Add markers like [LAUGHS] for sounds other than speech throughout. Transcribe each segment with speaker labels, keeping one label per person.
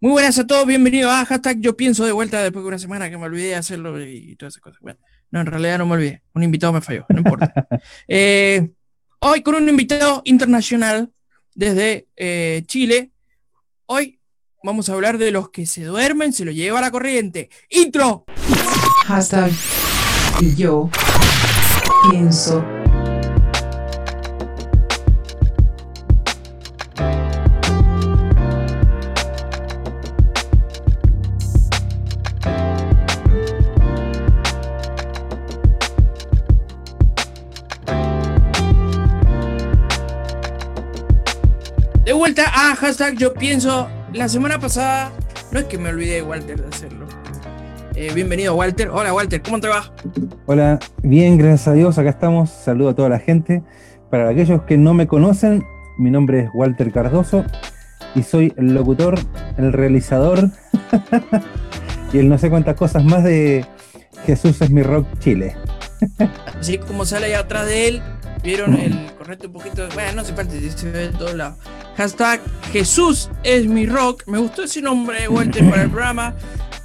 Speaker 1: Muy buenas a todos, bienvenidos a hashtag Yo Pienso de vuelta después de una semana que me olvidé de hacerlo y todas esas cosas. Bueno, no, en realidad no me olvidé, un invitado me falló, no importa. [LAUGHS] Eh, hoy con un invitado internacional desde eh, Chile. Hoy vamos a hablar de los que se duermen, se lo lleva la corriente. ¡Intro!
Speaker 2: Hashtag Yo Pienso.
Speaker 1: Hashtag Yo Pienso. La semana pasada, no es que me olvidé, Walter, de hacerlo. Eh, bienvenido, Walter. Hola, Walter, ¿cómo te va?
Speaker 3: Hola, bien, gracias a Dios, acá estamos. Saludo a toda la gente. Para aquellos que no me conocen, mi nombre es Walter Cardoso y soy el locutor, el realizador [LAUGHS] y el no sé cuántas cosas más de Jesús es mi rock Chile.
Speaker 1: Así como sale ahí atrás de él, vieron el correcto un poquito. Bueno, no se parte, se ve de todos lados. Hashtag Jesús es mi rock. Me gustó ese nombre, Walter, para el programa.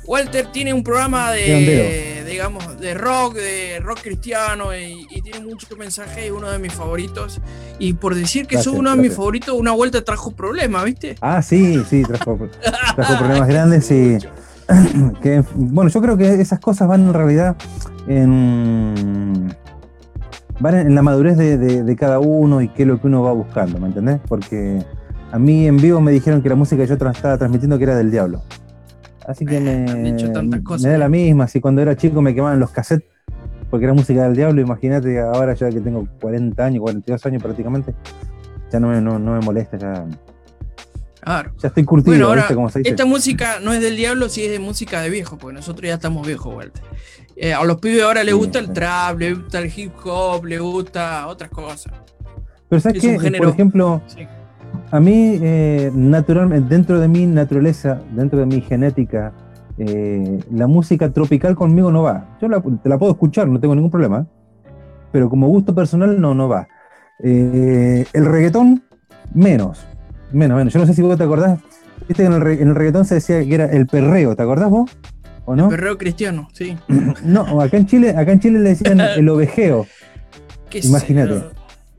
Speaker 1: Walter tiene un programa de, digamos, de rock, de rock cristiano y, y tiene mucho mensaje y uno de mis favoritos. Y por decir que
Speaker 3: Gracias,
Speaker 1: sos uno de mis favoritos, una vuelta trajo problemas, ¿viste?
Speaker 3: Ah, sí, sí, trajo, trajo problemas grandes y [CLEARS THROAT] que, bueno, yo creo que esas cosas van en realidad en van en la madurez de, de- de cada uno y qué es lo que uno va buscando, ¿me entendés? Porque a mí en vivo me dijeron que la música que yo tra- estaba transmitiendo que era del diablo. Así que
Speaker 1: Me
Speaker 3: me,
Speaker 1: cosas.
Speaker 3: me da la misma, si cuando era chico me quemaban los cassettes porque era música del diablo, imagínate ahora ya que tengo 40 años, 42 años prácticamente, ya no me, no, no me molesta, ya,
Speaker 1: Claro.
Speaker 3: ya estoy curtido,
Speaker 1: Bueno, ahora,
Speaker 3: ¿viste cómo se dice?
Speaker 1: esta música no es del diablo, sí es de música de viejo, porque nosotros ya estamos viejos, Walter. Eh, a los pibes ahora les
Speaker 3: Sí,
Speaker 1: gusta el trap, les gusta el hip hop, les gusta otras cosas.
Speaker 3: Pero sabes
Speaker 1: es
Speaker 3: por ejemplo,
Speaker 1: Sí.
Speaker 3: a mí, eh, naturalmente, dentro de mi naturaleza, dentro de mi genética, eh, la música tropical conmigo no va. Yo la, te la puedo escuchar, no tengo ningún problema, pero como gusto personal no, no va. El reggaetón, menos, menos, menos. Yo no sé si vos te acordás, viste que en el, re- en el reggaetón se decía que era el perreo, ¿te acordás vos? ¿O no?
Speaker 1: Perreo cristiano, sí. [CLEARS THROAT]
Speaker 3: No, acá en Chile, acá en Chile le decían [LAUGHS] el ovejeo.
Speaker 1: ¿Qué
Speaker 3: Imagínate.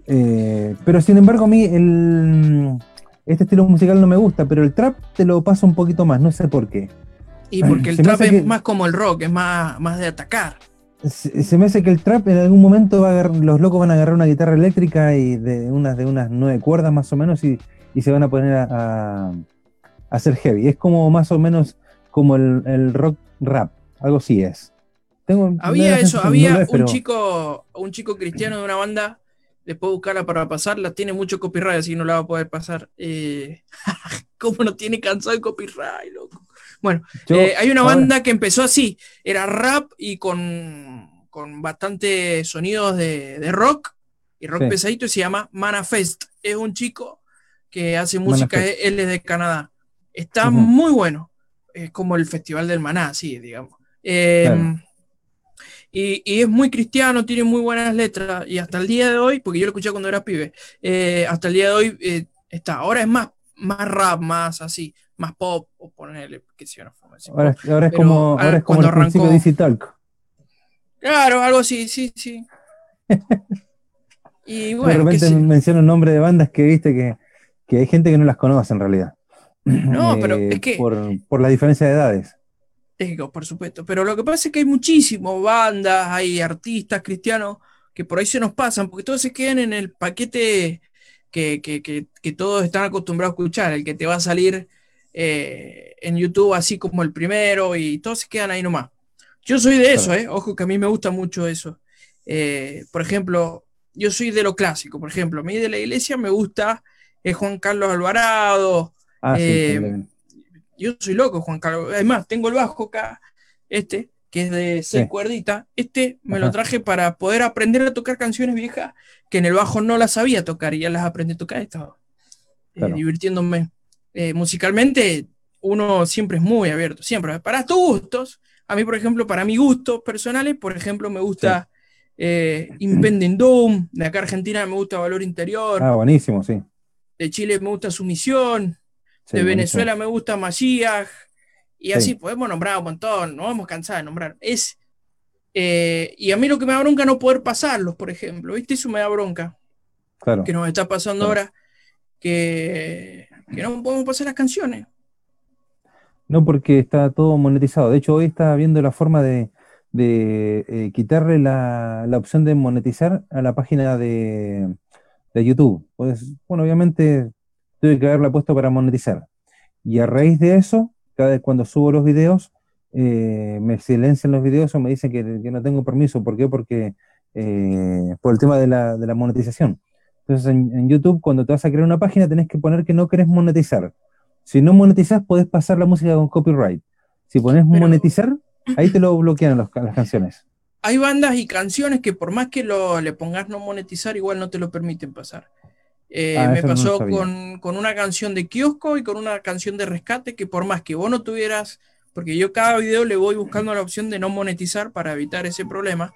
Speaker 3: Eh, pero sin embargo, a mí el, este estilo musical no me gusta, pero el trap te lo paso un poquito más, no sé por qué.
Speaker 1: Y porque [CLEARS THROAT] el
Speaker 3: Se
Speaker 1: trap es
Speaker 3: que-
Speaker 1: más como el rock, es más, más de atacar.
Speaker 3: Se, se me hace que el trap en algún momento va a agarrar- los locos van a agarrar una guitarra eléctrica y de unas de unas nueve cuerdas más o menos y, y se van a poner a, a- a hacer heavy. Es como más o menos como el, el rock rap, algo así es. Tengo,
Speaker 1: Había eso,
Speaker 3: no
Speaker 1: había
Speaker 3: es,
Speaker 1: un
Speaker 3: pero-
Speaker 1: chico, un chico cristiano de una banda, después buscarla para pasarla, tiene mucho copyright, así no la va a poder pasar. Eh, [LAUGHS] ¿Cómo no tiene cansado el copyright, loco? Bueno,
Speaker 3: yo-
Speaker 1: Eh, hay una
Speaker 3: ahora-
Speaker 1: banda que empezó así, era rap y con, con bastante sonidos de, de rock y rock
Speaker 3: Sí.
Speaker 1: pesadito y se llama Manifest. Es un chico que hace música,
Speaker 3: Manifest.
Speaker 1: él es de Canadá. Está
Speaker 3: Ujú.
Speaker 1: muy bueno, es como el Festival del Maná, así, digamos. Eh,
Speaker 3: Claro.
Speaker 1: y, y es muy cristiano, tiene muy buenas letras y hasta el día de hoy, porque yo lo escuché cuando era pibe, eh, hasta el día de hoy eh, está. Ahora es más, más rap, más así, más pop, o ponerle, que si no
Speaker 3: ahora, ahora es
Speaker 1: pero,
Speaker 3: como,
Speaker 1: ah,
Speaker 3: ahora es como el
Speaker 1: arrancó-
Speaker 3: de Talk.
Speaker 1: Claro, algo así, sí, sí. [LAUGHS] Y
Speaker 3: de
Speaker 1: bueno, qué
Speaker 3: repente menciono nombre de bandas que viste que, que hay gente que no las conoce en realidad.
Speaker 1: No, [LAUGHS] pero
Speaker 3: Eh,
Speaker 1: es que-
Speaker 3: Por, por la diferencia de edades.
Speaker 1: Digo, por supuesto. Pero lo que pasa es que hay muchísimas bandas, hay artistas cristianos que por ahí se nos pasan, porque todos se quedan en el paquete que, que- que- que todos están acostumbrados a escuchar, el que te va a salir eh, en YouTube así como el primero, y todos se quedan ahí nomás. Yo soy de eso, eh. Ojo que a mí me gusta mucho eso. Eh, por ejemplo, yo soy de lo clásico, por ejemplo, a mí de la iglesia me gusta eh, Juan Carlos Alvarado,
Speaker 3: Ah, sí,
Speaker 1: Eh, yo soy loco, Juan Carlos. Además, tengo el bajo acá, este, que es de seis
Speaker 3: Sí.
Speaker 1: cuerditas. Este me lo traje para poder aprender a tocar canciones viejas que en el bajo no las sabía tocar y ya las aprendí a tocar. Estaba eh, divirtiéndome. Eh, musicalmente, uno siempre es muy abierto, siempre. Para tus gustos, a mí, por ejemplo, para mis gustos personales, por ejemplo, me gusta eh, Impending Doom, de acá Argentina me gusta Valor Interior,
Speaker 3: Ah, buenísimo, sí.
Speaker 1: De Chile me gusta Sumisión,
Speaker 3: Sí,
Speaker 1: de
Speaker 3: buenísimo.
Speaker 1: Venezuela me gusta Masías, y
Speaker 3: Sí.
Speaker 1: así podemos nombrar un montón, no vamos cansar de nombrar. Es, eh, y a mí lo que me da bronca no poder pasarlos, por ejemplo, ¿viste? Eso me da bronca,
Speaker 3: Claro.
Speaker 1: que nos está pasando
Speaker 3: Claro.
Speaker 1: ahora, que, que no podemos pasar las canciones.
Speaker 3: No, porque está todo monetizado. De hecho, hoy estaba viendo la forma de, de, eh, quitarle la, la opción de monetizar a la página de, de YouTube. Pues, bueno, obviamente tuve que haberla puesto para monetizar. Y a raíz de eso, cada vez cuando subo los videos, eh, me silencian los videos o me dicen que, que no tengo permiso. ¿Por qué? Porque eh, por el tema de la, de la monetización. Entonces, en, en YouTube, cuando te vas a crear una página, tenés que poner que no querés monetizar. Si no monetizás, podés pasar la música con copyright. Si pones monetizar, ahí te lo bloquean los- las canciones.
Speaker 1: Hay bandas y canciones que por más que lo, le pongas no monetizar, igual no te lo permiten pasar. Eh,
Speaker 3: Ah,
Speaker 1: me
Speaker 3: no
Speaker 1: pasó con, con una canción de kiosco y con una canción de rescate que por más que vos no tuvieras, porque yo cada video le voy buscando la opción de no monetizar para evitar ese problema.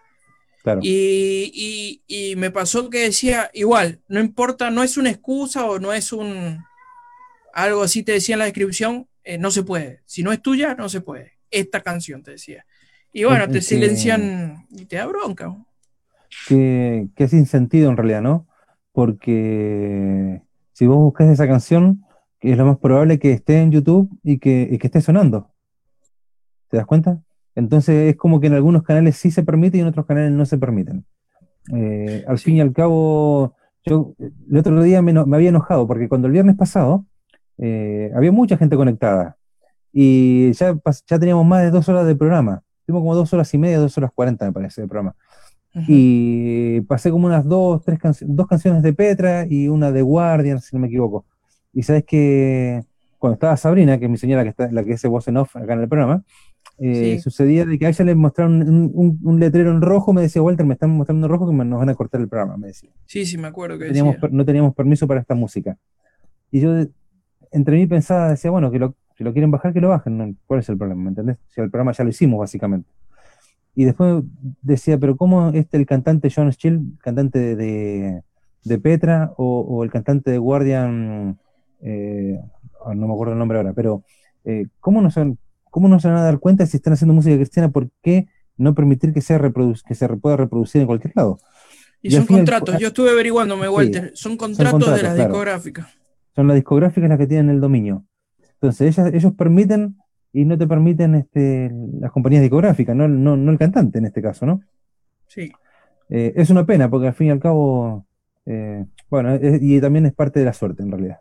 Speaker 3: Claro.
Speaker 1: Y, y- y me pasó que decía, igual, no importa, no es una excusa o no es un algo así te decía en la descripción, eh, no se puede. Si no es tuya, no se puede. Esta canción te decía. Y bueno, te silencian y te da bronca.
Speaker 3: que, que es sin sentido en realidad, ¿no? Porque si vos buscas esa canción, es lo más probable que esté en YouTube y que, y que esté sonando. ¿Te das cuenta? Entonces es como que en algunos canales sí se permite y en otros canales no se permiten. Eh, al
Speaker 1: Sí.
Speaker 3: fin y al cabo, yo el otro día me, había enojado porque cuando el viernes pasado eh, había mucha gente conectada y ya, ya teníamos más de dos horas de programa. Tuvimos como dos horas y media, dos horas cuarenta, me parece, de programa. Y pasé como unas dos, tres canci- dos canciones de Petra y una de Guardian, si no me equivoco. Y sabes que cuando estaba Sabrina, que es mi señora que está, la que hace voz en off acá en el programa, eh,
Speaker 1: Sí.
Speaker 3: sucedía de que a ella le mostraron un, un- un letrero en rojo, me decía, Walter, me están mostrando en rojo que nos van a cortar el programa, me decía.
Speaker 1: Sí, sí, me acuerdo que
Speaker 3: No teníamos,
Speaker 1: decía.
Speaker 3: per- no teníamos permiso para esta música. Y yo entre mí pensaba, decía, bueno, que lo, si lo quieren bajar, que lo bajen. ¿cuál es el problema? ¿Me entendés? Si el programa ya lo hicimos, básicamente. Y después decía, pero ¿cómo este el cantante John Still, cantante de, de- de Petra, o, o el cantante de Guardian, eh, ah, no me acuerdo el nombre ahora, pero eh, ¿cómo, no se, ¿cómo no se van a dar cuenta si están haciendo música cristiana? ¿Por qué no permitir que, sea que se pueda reproducir en cualquier lado?
Speaker 1: Y son contratos, yo estuve averiguándome,
Speaker 3: Sí,
Speaker 1: Walter. Son contratos de las
Speaker 3: claro.
Speaker 1: discográficas.
Speaker 3: son las discográficas las que tienen el dominio. Entonces, ellas, ellos permiten y no te permiten este, las compañías discográficas, no, no, no el cantante en este caso, ¿no?
Speaker 1: Sí.
Speaker 3: Eh, es una pena porque al fin y al cabo, eh, bueno, es- y también es parte de la suerte en realidad.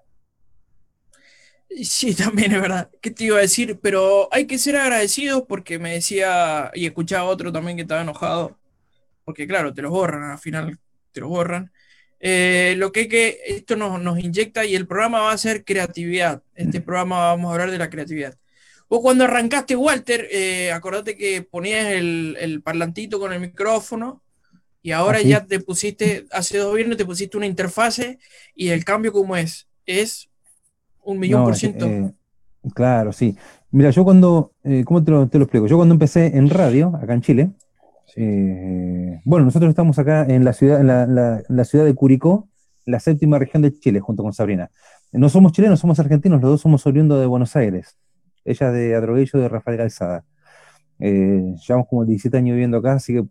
Speaker 1: Sí, [LAUGHS] también es verdad. ¿Qué te iba a decir? Pero hay que ser agradecidos porque me decía, y escuchaba otro también que estaba enojado, porque claro, te los borran, al final te los borran. Eh, lo que, que esto nos, nos inyecta y el programa va a ser creatividad. Este programa vamos a hablar de la creatividad. Vos cuando arrancaste, Walter, eh, acordate que ponías el, el parlantito con el micrófono y ahora
Speaker 3: Ah, sí.
Speaker 1: ya te pusiste, hace dos viernes te pusiste una interfase y el cambio como es, es un millón
Speaker 3: No,
Speaker 1: por ciento.
Speaker 3: eh, claro, sí. Mira, yo cuando, eh, ¿cómo te lo, te lo explico? Yo cuando empecé en radio, acá en Chile, eh, bueno, nosotros estamos acá en la ciudad, en la, la- en la ciudad de Curicó, la séptima región de Chile, junto con Sabrina. No somos chilenos, somos argentinos, los dos somos oriundos de Buenos Aires. Ella de Adroguello, de Rafael Calzada. Eh, llevamos como 17 años viviendo acá, así que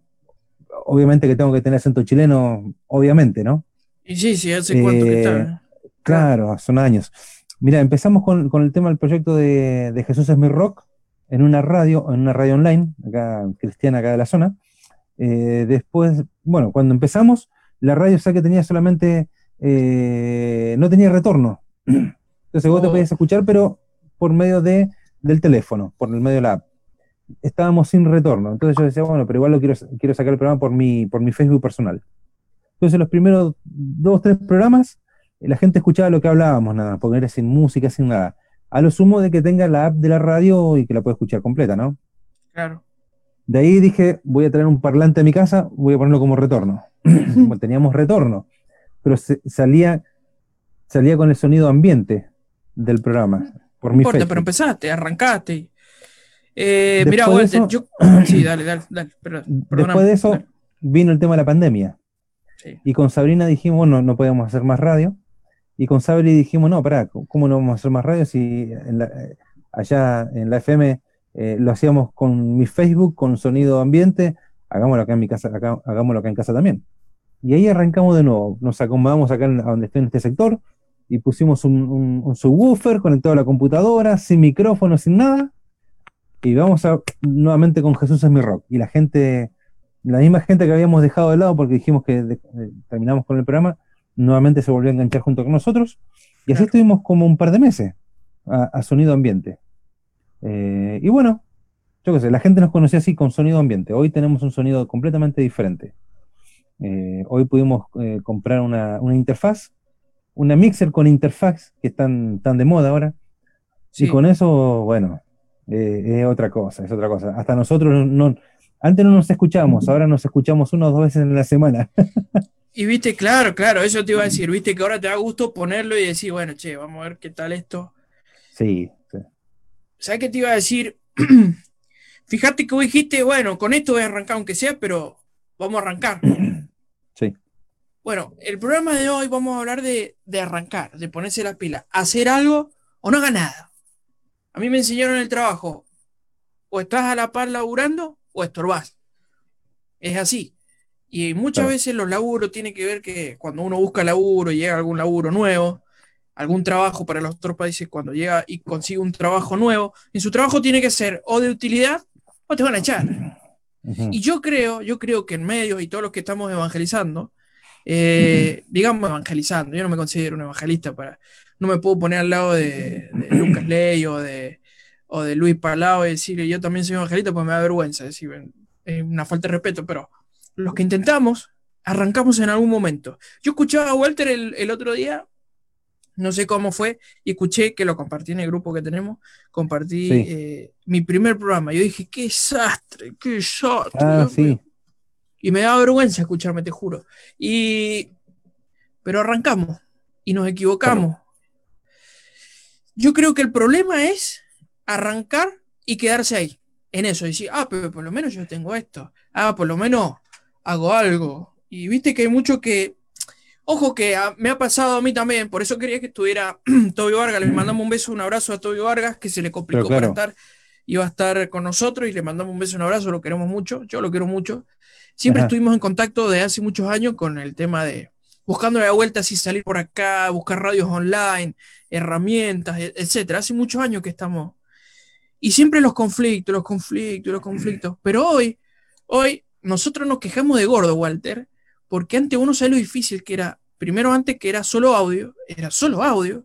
Speaker 3: obviamente que tengo que tener acento chileno, obviamente, ¿no?
Speaker 1: Y sí, sí, hace cuánto que
Speaker 3: Eh,
Speaker 1: está.
Speaker 3: Claro, son años. Mira, empezamos con, con el tema del proyecto de, de Jesús es mi rock en una radio, en una radio online, acá cristiana, acá de la zona. Eh, después, bueno, cuando empezamos, la radio ya que tenía solamente, eh, no tenía retorno. [CLEARS THROAT] Entonces vos te
Speaker 1: Oh.
Speaker 3: podías escuchar, pero por medio de, del teléfono, por el medio de la app. Estábamos sin retorno. Entonces yo decía, bueno, pero igual lo quiero, quiero sacar el programa por mi, por mi Facebook personal. Entonces los primeros dos, tres programas, eh, la gente escuchaba lo que hablábamos, nada, porque era sin música, sin nada. A lo sumo de que tenga la app de la radio y que la pueda escuchar completa, ¿no?
Speaker 1: Claro.
Speaker 3: De ahí dije, voy a traer un parlante a mi casa, voy a ponerlo como retorno. [CLEARS THROAT] Teníamos retorno, pero se- salía, salía con el sonido ambiente del programa. Por
Speaker 1: No
Speaker 3: mi
Speaker 1: importa, pero empezaste, arrancaste. Eh, mira,
Speaker 3: de
Speaker 1: Walter,
Speaker 3: eso-
Speaker 1: yo. Sí, dale, dale, dale. [CLEARS THROAT] perdón,
Speaker 3: Después de eso
Speaker 1: dale.
Speaker 3: vino el tema de la pandemia.
Speaker 1: Sí.
Speaker 3: Y con Sabrina dijimos, bueno, no podíamos hacer más radio. Y con Sabri dijimos, no, pará, ¿cómo no vamos a hacer más radio si en la- eh, allá en la FM eh, lo hacíamos con mi Facebook, con sonido ambiente, hagámoslo acá en mi casa, acá, hagámoslo acá en casa también. Y ahí arrancamos de nuevo, nos acomodamos acá en, a donde estoy en este sector y pusimos un, un- un subwoofer conectado a la computadora, sin micrófono, sin nada, y vamos a nuevamente con Jesús es mi rock. Y la gente, la misma gente que habíamos dejado de lado porque dijimos que de- terminamos con el programa, nuevamente se volvió a enganchar junto con nosotros. Y así
Speaker 1: Claro.
Speaker 3: estuvimos como un par de meses a, a sonido ambiente. Eh, y bueno, yo qué sé, la gente nos conocía así con sonido ambiente. Hoy tenemos un sonido completamente diferente. Eh, hoy pudimos eh, comprar una, una interfaz, una mixer con interfaz que están tan de moda ahora.
Speaker 1: Sí.
Speaker 3: Y con eso, bueno, es otra cosa, es otra cosa. Hasta nosotros no, antes no nos escuchábamos, ahora nos escuchamos una o dos veces en la semana. [LAUGHS]
Speaker 1: Y viste, claro, claro, eso te iba a decir, viste que ahora te da gusto ponerlo y decir, bueno, che, vamos a ver qué tal esto.
Speaker 3: Sí.
Speaker 1: ¿Sabes qué te iba a decir? [CLEARS THROAT] Fíjate que vos dijiste, bueno, con esto voy a arrancar aunque sea, pero vamos a arrancar. [CLEARS THROAT]
Speaker 3: Sí.
Speaker 1: Bueno, el programa de hoy vamos a hablar de, de arrancar, de ponerse la pila, hacer algo o no haga nada. A mí me enseñaron en el trabajo, o estás a la par laburando o estorbás. Es así. Y muchas
Speaker 3: Claro.
Speaker 1: veces los laburos tienen que ver que cuando uno busca laburo y llega algún laburo nuevo, algún trabajo para los otros países, cuando llega y consigue un trabajo nuevo, en su trabajo tiene que ser o de utilidad o te van a echar. Y yo creo, yo creo que en medios y todos los que estamos evangelizando, eh, digamos evangelizando, yo no me considero un evangelista para, no me puedo poner al lado de, de Lucas [CLEARS THROAT] Ley o de, o de Luis Palau y decirle yo también soy evangelista, pues me da vergüenza, es decir, es una falta de respeto, pero los que intentamos, arrancamos en algún momento. Yo escuchaba a Walter el, el otro día, no sé cómo fue, y escuché que lo compartí en el grupo que tenemos, compartí
Speaker 3: Sí.
Speaker 1: eh, mi primer programa. Yo dije, qué desastre, qué desastre.
Speaker 3: Ah, sí.
Speaker 1: mío". Y me da vergüenza escucharme, te juro. Y, pero arrancamos y nos equivocamos. Yo creo que el problema es arrancar y quedarse ahí, en eso, decir, ah, pero por lo menos yo tengo esto, ah, por lo menos hago algo. Y viste que hay mucho que, ojo que a- me ha pasado a mí también, por eso quería que estuviera [CLEARS THROAT] Toby Vargas, le mandamos un beso, un abrazo a Toby Vargas, que se le complicó
Speaker 3: claro.
Speaker 1: para estar, iba a estar con nosotros y le mandamos un beso, un abrazo, lo queremos mucho, yo lo quiero mucho. Siempre
Speaker 3: Ajá.
Speaker 1: estuvimos en contacto de hace muchos años con el tema de buscando la vuelta, si salir por acá, buscar radios online, herramientas, e- etcétera. Hace muchos años que estamos. Y siempre los conflictos, los conflictos, los conflictos. Pero hoy, hoy, nosotros nos quejamos de gordo, Walter, porque antes uno sabe lo difícil que era. Primero, antes que era solo audio, era solo audio.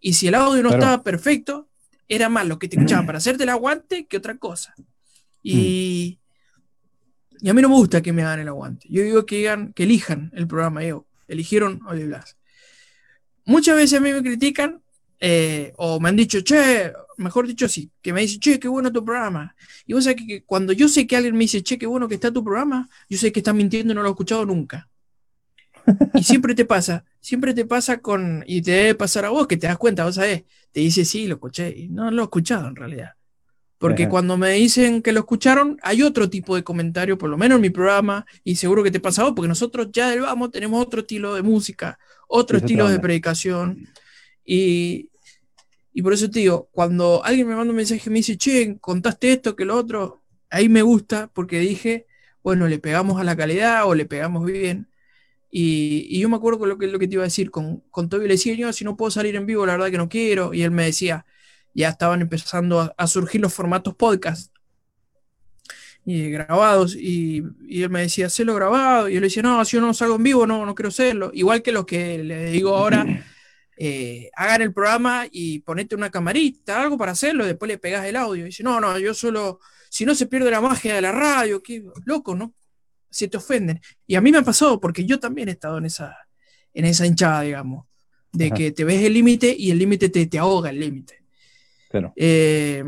Speaker 1: Y si el audio no
Speaker 3: Claro.
Speaker 1: estaba perfecto, era más lo que te escuchaban [CLEARS THROAT] para hacerte el aguante que otra cosa. Y, y a mí no me gusta que me hagan el aguante. Yo digo que, digan, que elijan el programa. Digo, eligieron Oli Blas. Muchas veces a mí me critican eh, o me han dicho, che, mejor dicho sí, que me dicen, che, qué bueno tu programa. Y vos sabés que, que cuando yo sé que alguien me dice, che, qué bueno que está tu programa, yo sé que está mintiendo y no lo he escuchado nunca. Y siempre te pasa, siempre te pasa con, y te debe pasar a vos, que te das cuenta, vos sabés, te dice, sí, lo escuché, y no lo he escuchado en realidad. Porque
Speaker 3: Ajá.
Speaker 1: cuando me dicen que lo escucharon, hay otro tipo de comentario, por lo menos en mi programa, y seguro que te pasa a vos, porque nosotros ya del vamos tenemos otro estilo de música, otro estilo de predicación. Y, y por eso te digo, cuando alguien me manda un mensaje y me dice, che, contaste esto, que lo otro, ahí me gusta, porque dije, bueno, le pegamos a la calidad o le pegamos bien. Y, yo me acuerdo con lo que, lo que te iba a decir, con, con Toby le decía, yo si no puedo salir en vivo, la verdad que no quiero. Y él me decía, ya estaban empezando a, surgir los formatos podcast y grabados. Y, él me decía, hacelo grabado. Y yo le decía, no, si yo no salgo en vivo, no, no quiero hacerlo. Igual que los que le digo ahora, [LAUGHS] eh, hagan el programa y ponete una camarita, algo para hacerlo, y después le pegas el audio. Y dice, no, no, yo solo, si no se pierde la magia de la radio, qué loco, ¿no? Se te ofenden. Y a mí me ha pasado, porque yo también he estado en esa, en esa hinchada, digamos, de
Speaker 3: Ajá.
Speaker 1: que te ves el límite y el límite te, te ahoga el límite.
Speaker 3: Claro.
Speaker 1: Eh,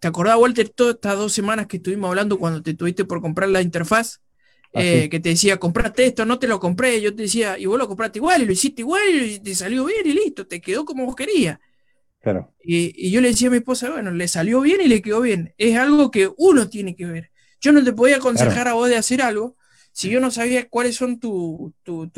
Speaker 1: ¿Te acordás, Walter, todas estas dos semanas que estuvimos hablando cuando te tuviste por comprar la interfaz?
Speaker 3: Ah,
Speaker 1: Eh, que te decía, compraste esto, no te lo compré. Yo te decía, y vos lo compraste igual, y lo hiciste igual, y te salió bien, y listo, te quedó como vos querías.
Speaker 3: Claro.
Speaker 1: Y, y yo le decía a mi esposa, bueno, le salió bien y le quedó bien. Es algo que uno tiene que ver. Yo no te podía aconsejar a vos de hacer algo Si yo no sabía cuáles son tus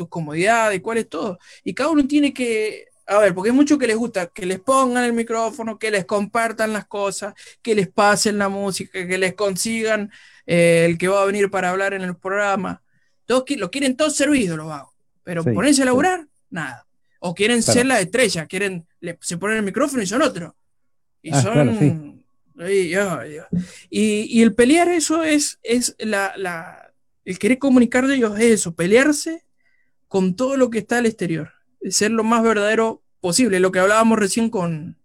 Speaker 1: comodidades, cuál es todo. Y cada uno tiene que, a ver, porque hay muchos que les gusta que les pongan el micrófono, que les compartan las cosas, que les pasen la música, que les consigan eh, el que va a venir para hablar en el programa. Todos lo quieren todo servido, lo hago. Pero ponerse a laburar, nada. O quieren ser la estrella, quieren, se ponen el micrófono y son otros. Y ah, son. y, el pelear eso es, es la, El querer comunicar de ellos es eso, pelearse con todo lo que está al exterior ser lo más verdadero posible. Lo que hablábamos recién con,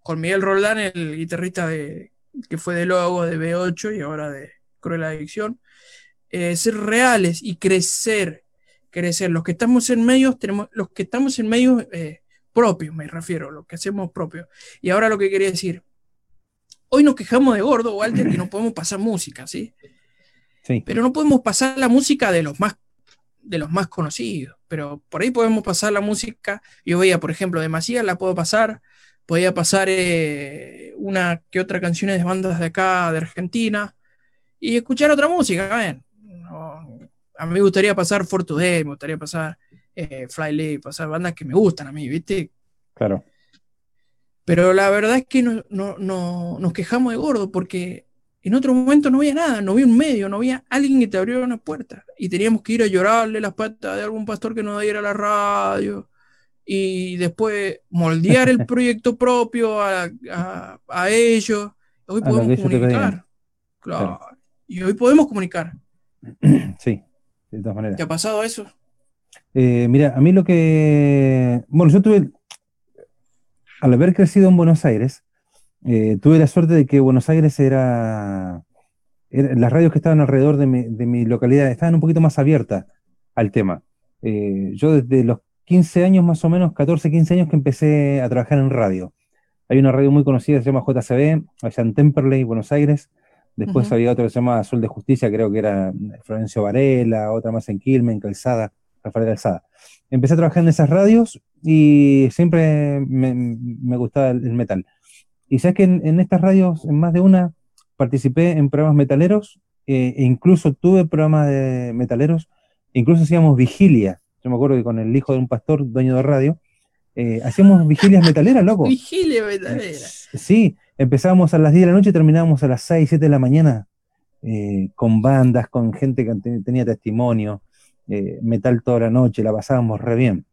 Speaker 1: con Miguel Roldán, el guitarrista de, que fue de Logo de B8 y ahora de Cruel Adicción. Eh, ser reales y crecer, crecer. Los que estamos en medios, tenemos, los que estamos en medios eh, propios, me refiero, lo que hacemos propios. Y ahora lo que quería decir, hoy nos quejamos de gordo, Walter, que no podemos pasar música, ¿sí? Sí. Pero no podemos pasar la música de los más de los más conocidos, pero por ahí podemos pasar la música. Yo veía, por ejemplo, de Macías la puedo pasar, podía pasar eh, una que otra canción de bandas de acá, de Argentina, y escuchar otra música. a mí me gustaría pasar For Today, me gustaría pasar eh, Fly pasar bandas que me gustan a mí, ¿viste?
Speaker 3: Claro.
Speaker 1: Pero la verdad es que no, no, nos quejamos de gordo porque en otro momento no había nada, no había un medio, no había alguien que te abriera una puerta. Y teníamos que ir a llorarle las patas de algún pastor que nos diera la radio. Y después moldear el [LAUGHS] proyecto propio a, ellos. Hoy podemos comunicar. Claro. Y hoy podemos comunicar. [CLEARS THROAT]
Speaker 3: Sí, de todas maneras.
Speaker 1: ¿Te ha pasado eso?
Speaker 3: Eh, mira, a mí lo que. Bueno, yo tuve. Al haber crecido en Buenos Aires, eh, tuve la suerte de que Buenos Aires era, las radios que estaban alrededor de mi, localidad estaban un poquito más abiertas al tema. Eh, yo desde los 15 años más o menos, 14, 15 años que empecé a trabajar en radio. Hay una radio muy conocida se llama JCB, allá en Temperley, Buenos Aires. Después había otra que se llama Sol de Justicia, creo que era Florencio Varela, otra más en Quilmes, Calzada, Rafael Calzada. Empecé a trabajar en esas radios y siempre me, gustaba el metal. Y sabes que en, estas radios, en más de una, participé en programas metaleros, eh, e incluso tuve programas de metaleros, incluso hacíamos vigilia. Yo me acuerdo que con el hijo de un pastor, dueño de radio, eh, hacíamos vigilias metaleras, loco. [LAUGHS]
Speaker 1: Vigilia metalera.
Speaker 3: Sí, empezábamos a las 10 de la noche y terminábamos a las 6, 7 de la mañana, eh, con bandas, con gente que tenía testimonio, metal toda la noche, la pasábamos re bien.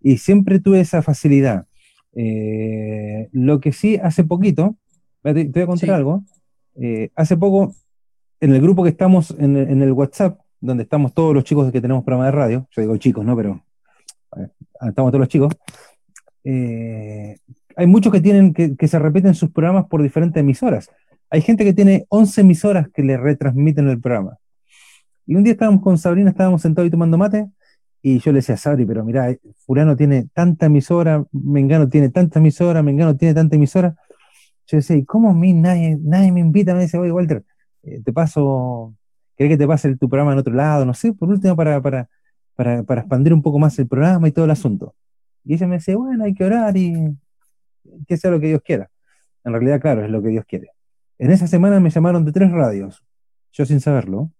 Speaker 3: Y siempre tuve esa facilidad. Eh, lo que sí, hace poquito, te, voy a contar algo. Eh, hace poco, en el grupo que estamos en, el WhatsApp, donde estamos todos los chicos que tenemos programa de radio, yo digo chicos, ¿no? Pero estamos todos los chicos. Eh, hay muchos que tienen que, se repiten sus programas por diferentes emisoras. Hay gente que tiene 11 emisoras que le retransmiten el programa. Y un día estábamos con Sabrina, estábamos sentados y tomando mate, y yo le decía a Sabri, pero mira, eh, fulano tiene tanta emisora, Mengano tiene tanta emisora, Mengano tiene tanta emisora. Yo decía, ¿y cómo a mí nadie, nadie me invita? Me dice, oye, Walter, eh, te paso, ¿querés que te pase tu programa en otro lado? No sé, por último, para, para, para, para expandir un poco más el programa y todo el asunto. Y ella me dice, bueno, hay que orar y que sea lo que Dios quiera. En realidad, claro, es lo que Dios quiere. En esa semana me llamaron de tres radios, yo sin saberlo.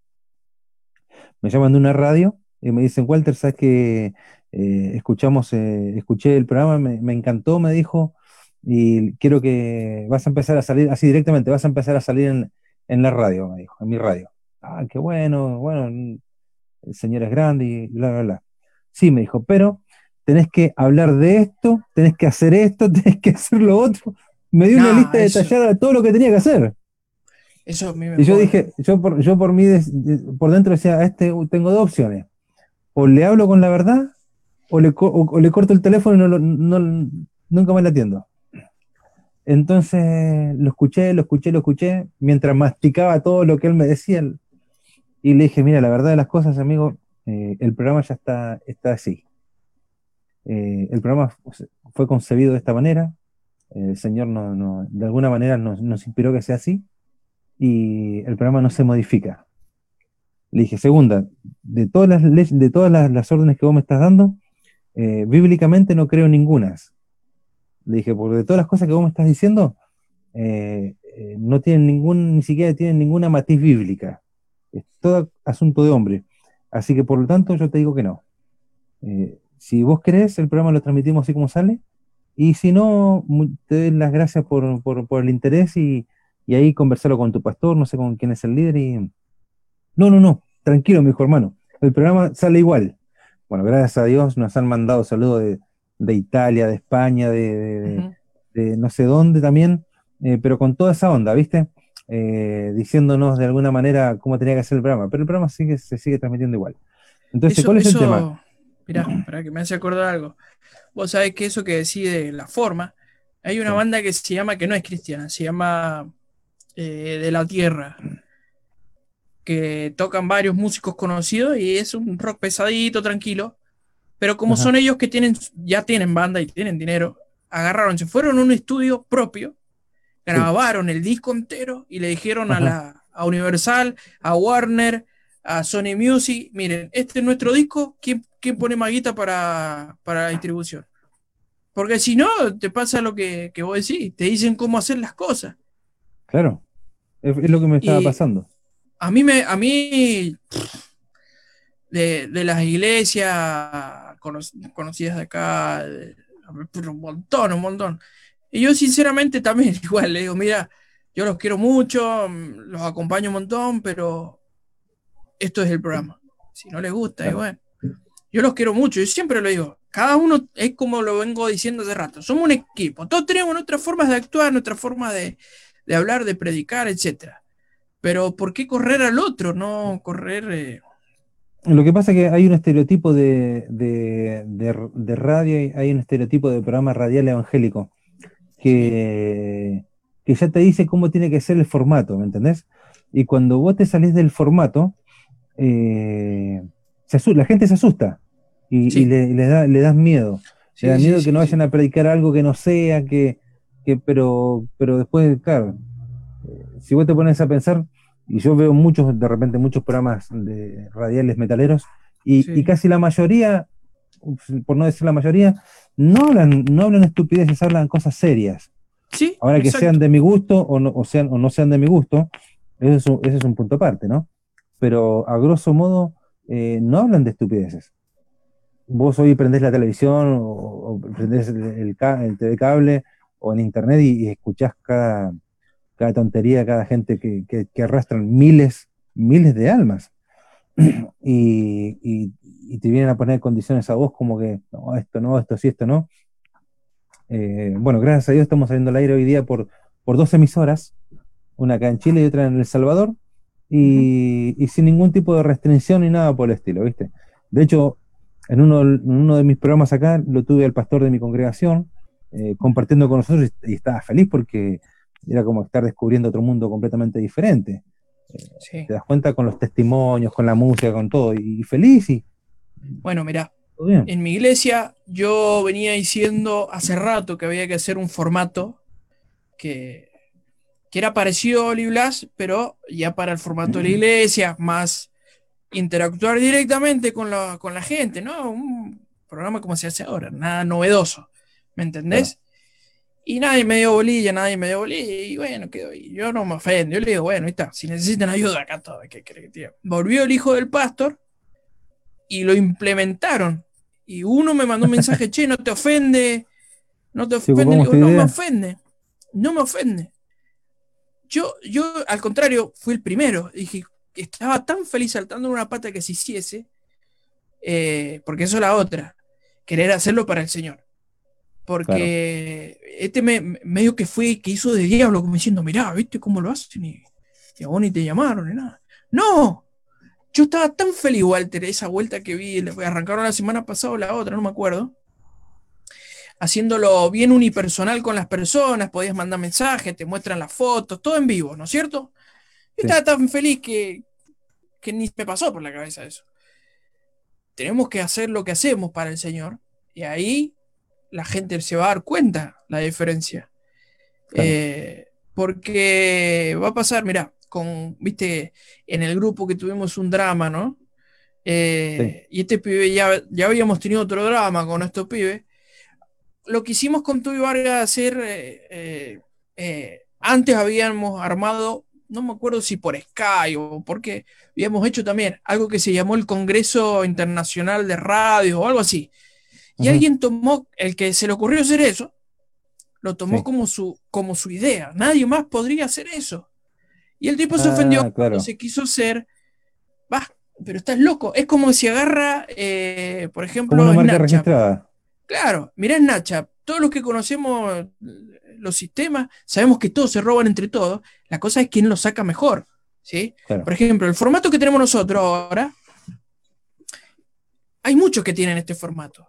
Speaker 3: Me llaman de una radio y me dicen, Walter, sabes que eh, escuchamos, eh, escuché el programa, me, encantó, me dijo, y quiero que vas a empezar a salir, así directamente, vas a empezar a salir en, la radio, me dijo, en mi radio. Ah, qué bueno, bueno, el señor es grande y bla, bla, bla. Sí, me dijo, pero tenés que hablar de esto, tenés que hacer esto, [LAUGHS] tenés que hacer lo otro. Me dio una lista detallada de todo lo que tenía que hacer.
Speaker 1: Eso
Speaker 3: y yo dije, yo por, yo por mí, por dentro decía, este, tengo dos opciones o le hablo con la verdad o le, corto el teléfono y no, nunca más le atiendo. Entonces lo escuché, lo escuché, lo escuché, mientras masticaba todo lo que él me decía. Y le dije, mira, la verdad de las cosas, amigo, eh, el programa ya está, está así. Eh, el programa fue concebido de esta manera. El Señor no, de alguna manera nos, inspiró que sea así. Y el programa no se modifica. Le dije, segunda, de todas las, leyes, de todas las, órdenes que vos me estás dando, eh, bíblicamente no creo ninguna. Le dije, porque de todas las cosas que vos me estás diciendo, eh, no tienen ningún, ni siquiera tienen ninguna matiz bíblica. Es todo asunto de hombre. Así que por lo tanto yo te digo que no. Si vos querés, el programa lo transmitimos así como sale. Y si no, te doy las gracias por, por- por el interés y, y ahí conversarlo con tu pastor, no sé con quién es el líder. Y... No, no, no, tranquilo, mi hijo hermano. El programa sale igual. Bueno, gracias a Dios nos han mandado saludos de, de Italia, de España, de, no sé dónde también, eh, pero con toda esa onda, ¿viste? Eh, diciéndonos de alguna manera cómo tenía que ser el programa, pero el programa sigue, se sigue transmitiendo igual. Entonces,
Speaker 1: Eso,
Speaker 3: ¿cuál es el tema?
Speaker 1: Mirá, para que me hace acordar algo. Vos sabés que eso que decide la forma, hay una
Speaker 3: Sí.
Speaker 1: banda que se llama, que no es cristiana, se llama eh, De la Tierra, que tocan varios músicos conocidos y es un rock pesadito, tranquilo. Pero como
Speaker 3: Ajá.
Speaker 1: son ellos que tienen, ya tienen banda y tienen dinero, agarraron, se fueron a un estudio propio, grabaron el disco entero y le dijeron a la a Universal, a Warner, a Sony Music, miren, este es nuestro disco, ¿quién, quién pone maguita para, para la distribución? Porque si no, te pasa lo que, que vos decís, te dicen cómo hacer las cosas.
Speaker 3: Claro, es, es lo que me estaba
Speaker 1: Y-
Speaker 3: pasando.
Speaker 1: A mí me, a mí de, de las iglesias cono- conocidas de acá, de- un montón, un montón. Y yo sinceramente también [LAUGHS] igual le digo, mira, yo los quiero mucho, los acompaño un montón, pero esto es el programa. Si no les gusta, y
Speaker 3: Claro.
Speaker 1: bueno. Yo los quiero mucho, yo siempre lo digo. Cada uno es como lo vengo diciendo hace rato. Somos un equipo. Todos tenemos nuestras formas de actuar, nuestras formas de, de hablar, de predicar, etcétera. Pero ¿por qué correr al otro? No correr. eh,
Speaker 3: Lo que pasa es que hay un estereotipo de, de- de- de radio, y hay un estereotipo de programa radial evangélico que, que ya te dice cómo tiene que ser el formato, ¿me entendés? Y cuando vos te salís del formato, eh, se la gente se asusta y,
Speaker 1: Sí.
Speaker 3: y le, le da, le das miedo.
Speaker 1: sí,
Speaker 3: Le da miedo
Speaker 1: sí,
Speaker 3: que no vayan a predicar algo que no sea, que, que pero, pero después, claro, eh, si vos te pones a pensar, y yo veo muchos, de repente, muchos programas de radiales metaleros, y, casi la mayoría, por no decir la mayoría, no hablan, no hablan estupideces, hablan cosas serias.
Speaker 1: Sí,
Speaker 3: Ahora que
Speaker 1: exacto.
Speaker 3: sean de mi gusto o no, o sean, o no sean de mi gusto, ese es un, ese es un punto aparte, ¿no? Pero a grosso modo, eh, no hablan de estupideces. Vos hoy prendés la televisión o, o prendés el, TV cable o en internet y, y escuchás cada, cada tontería, cada gente que, arrastran miles, miles de almas. [CLEARS THROAT] Y te vienen a poner condiciones a vos como que, no, esto no, esto sí, esto no. Eh, bueno, gracias a Dios estamos saliendo al aire hoy día por, por dos emisoras, una acá en Chile y otra en El Salvador, y, y sin ningún tipo de restricción ni nada por el estilo, ¿viste? De hecho, en uno, en uno de mis programas acá lo tuve al pastor de mi congregación eh, compartiendo con nosotros y, y estaba feliz porque era como estar descubriendo otro mundo completamente diferente.
Speaker 1: Sí.
Speaker 3: Te das cuenta con los testimonios, con la música, con todo, y, y feliz y
Speaker 1: Bueno, mirá, en mi iglesia yo venía diciendo hace rato que había que hacer un formato que, que era parecido a Oli Blas, pero ya para el formato de la iglesia, más interactuar directamente con la, con la gente, ¿no? Un programa como se hace ahora, nada novedoso, ¿me entendés? Y nadie me dio bolilla, nadie me dio bolilla, y bueno, quedó ahí. Yo no me ofendo, yo le digo, bueno, ahí está, si necesitan ayuda acá todo, ¿qué crees tiene? Volvió el hijo del pastor y lo implementaron. Y uno me mandó un mensaje, [LAUGHS] che, no te ofende, no te
Speaker 3: Si
Speaker 1: ofende, digo, no me ofende, no me ofende. Yo, yo, al contrario, fui el primero. Dije, estaba tan feliz saltando en una pata que se hiciese, eh, porque eso es la otra, querer hacerlo para el Señor. Porque este me, me- medio que fue, que hizo de diablo, como diciendo, mirá, ¿viste cómo lo hacen? Y, y a vos ni te llamaron ni nada. ¡No! Yo estaba tan feliz, Walter, esa vuelta que vi, le arrancaron la semana pasada o la otra, no me acuerdo. Haciéndolo bien unipersonal con las personas, podías mandar mensajes, te muestran las fotos, todo en vivo, ¿no es cierto? Yo
Speaker 3: Sí.
Speaker 1: estaba tan feliz que, que ni me pasó por la cabeza eso. Tenemos que hacer lo que hacemos para el Señor, y ahí la gente se va a dar cuenta la diferencia.
Speaker 3: Claro.
Speaker 1: Eh, porque va a pasar, mira, con, viste, en el grupo que tuvimos un drama, ¿no? Eh, Y este pibe ya, ya habíamos tenido otro drama con estos pibes. Lo que hicimos con Tubi Vargas hacer, eh, eh, eh, antes habíamos armado no me acuerdo si por Sky o porque habíamos hecho también algo que se llamó el Congreso Internacional de Radio o algo así. Y alguien tomó, el que se le ocurrió hacer eso, lo tomó
Speaker 3: Sí.
Speaker 1: como, su, como su idea. Nadie más podría hacer eso. Y el tipo se
Speaker 3: Ah,
Speaker 1: ofendió
Speaker 3: claro.
Speaker 1: se quiso hacer. Va, pero estás loco. Es como si agarra, eh, por ejemplo,
Speaker 3: una marca
Speaker 1: Snapchat.
Speaker 3: registrada.
Speaker 1: Claro, mirá Snapchat. Todos los que conocemos eh, los sistemas, sabemos que todos se roban entre todos. La cosa es quién lo saca mejor. ¿sí?
Speaker 3: Claro.
Speaker 1: Por ejemplo, el formato que tenemos nosotros ahora, hay muchos que tienen este formato.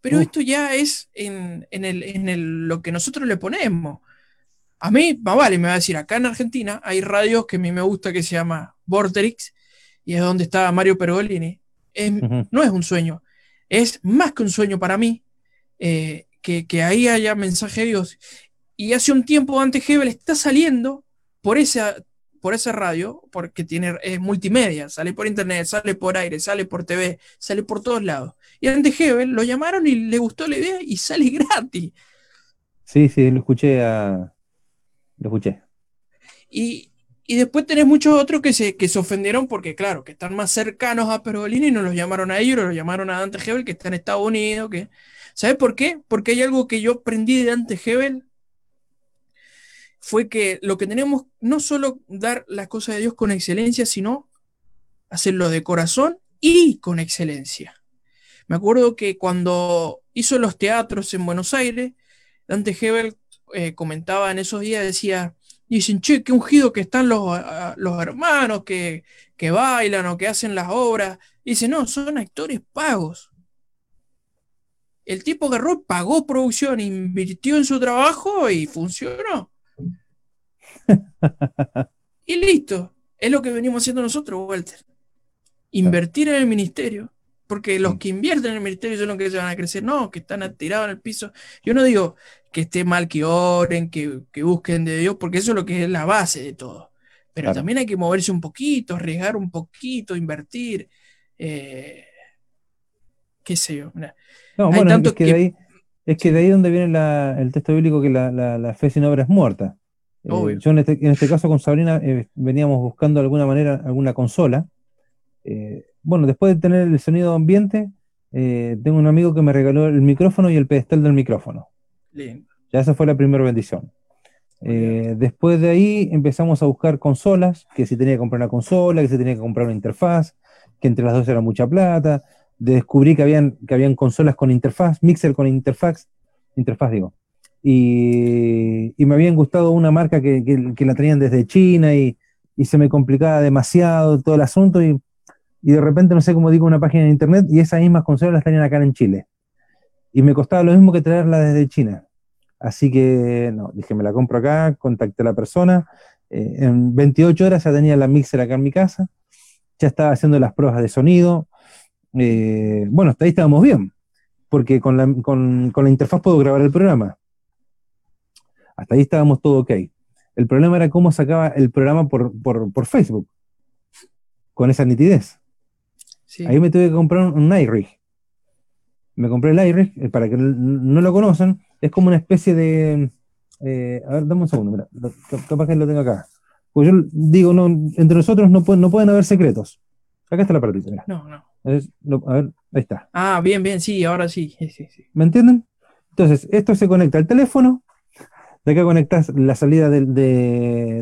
Speaker 1: Pero esto ya es en, en el- en el- lo que nosotros le ponemos. A mí, más vale, me va a decir, acá en Argentina hay radios que a mí me gusta que se llama Vorterix, y es donde está Mario Pergolini. Es- no es un sueño, es más que un sueño para mí, eh, que, que ahí haya mensaje de Dios. Y hace un tiempo Dante Hebel está saliendo por esa, por esa radio, porque tiene es multimedia, sale por internet, sale por aire, sale por TV, sale por todos lados. Y Dante Hebel lo llamaron y le gustó la idea y sale [LAUGHS] gratis.
Speaker 3: Sí, sí, lo escuché a. Lo escuché.
Speaker 1: Y, y después tenés muchos otros que se, que se ofendieron porque, claro, que están más cercanos a Pergolini y no los llamaron a ellos, los llamaron a Dante Hebel, que está en Estados Unidos. Que... ¿Sabes por qué? Porque hay algo que yo aprendí de Dante Hebel. Fue que lo que tenemos no solo dar las cosas de Dios con excelencia, sino hacerlo de corazón y con excelencia. Me acuerdo que cuando hizo los teatros en Buenos Aires, Dante Hebel eh, comentaba en esos días, decía, dicen, che, qué ungido que están los, los hermanos que, que bailan o que hacen las obras. Dice, no, son actores pagos. El tipo agarró, pagó producción, invirtió en su trabajo y funcionó. y listo. Es lo que venimos haciendo nosotros, Walter. Invertir en el ministerio. Porque los que invierten en el ministerio son los que se van a crecer. No, que están tirados en el piso. Yo no digo que esté mal que oren, que, que busquen de Dios, porque eso es lo que es la base de todo. Pero
Speaker 3: Claro.
Speaker 1: también hay que moverse un poquito, arriesgar un poquito, invertir. eh, qué sé yo. mira.
Speaker 3: No,
Speaker 1: Hay
Speaker 3: bueno,
Speaker 1: tantos
Speaker 3: es que,
Speaker 1: que-
Speaker 3: de ahí, es que de ahí donde viene la- el texto bíblico que la, la- la fe sin obra es muerta. Eh, yo en este, en este caso con Sabrina eh, veníamos buscando de alguna manera alguna consola. Eh, bueno, después de tener el sonido ambiente, tengo un amigo que me regaló el micrófono y el pedestal del micrófono.
Speaker 1: Lindo.
Speaker 3: Ya esa fue la primera bendición.
Speaker 1: Bien.
Speaker 3: Después de ahí empezamos a buscar consolas, que si tenía que comprar una consola, que se tenía que comprar una interfaz, que entre las dos era mucha plata. Descubrí que habían, que habían consolas con interfaz, mixer con interfaz, interfaz digo. Y, me habían gustado una marca que, que- la traían desde China y, y se me complicaba demasiado todo el asunto y, y de repente no sé cómo digo una página en internet y esas mismas consolas las tenían acá en Chile. Y me costaba lo mismo que traerla desde China. Así que, no, dije, me la compro acá, contacté a la persona. eh, en 28 horas ya tenía la mixer acá en mi casa. Ya estaba haciendo las pruebas de sonido. Eh, bueno, hasta ahí estábamos bien, porque con la, con, con la interfaz puedo grabar el programa. Hasta ahí estábamos todo ok. El problema era cómo sacaba el programa por, por, por Facebook, con esa nitidez.
Speaker 1: Sí.
Speaker 3: Ahí me tuve que comprar un, un iRig. Me compré el iRig, eh, para que no lo conocen, es como una especie de... eh, a ver, dame un segundo, mira, lo- capaz que lo tengo acá. Pues yo digo, no, entre nosotros no, no pueden haber secretos. Acá está la partita, mira.
Speaker 1: No, no.
Speaker 3: Es- lo- a ver, ahí está.
Speaker 1: Ah, bien, bien, sí, ahora sí. sí, sí, sí.
Speaker 3: ¿Me entienden? Entonces, esto se conecta al teléfono, de acá conectas la salida de,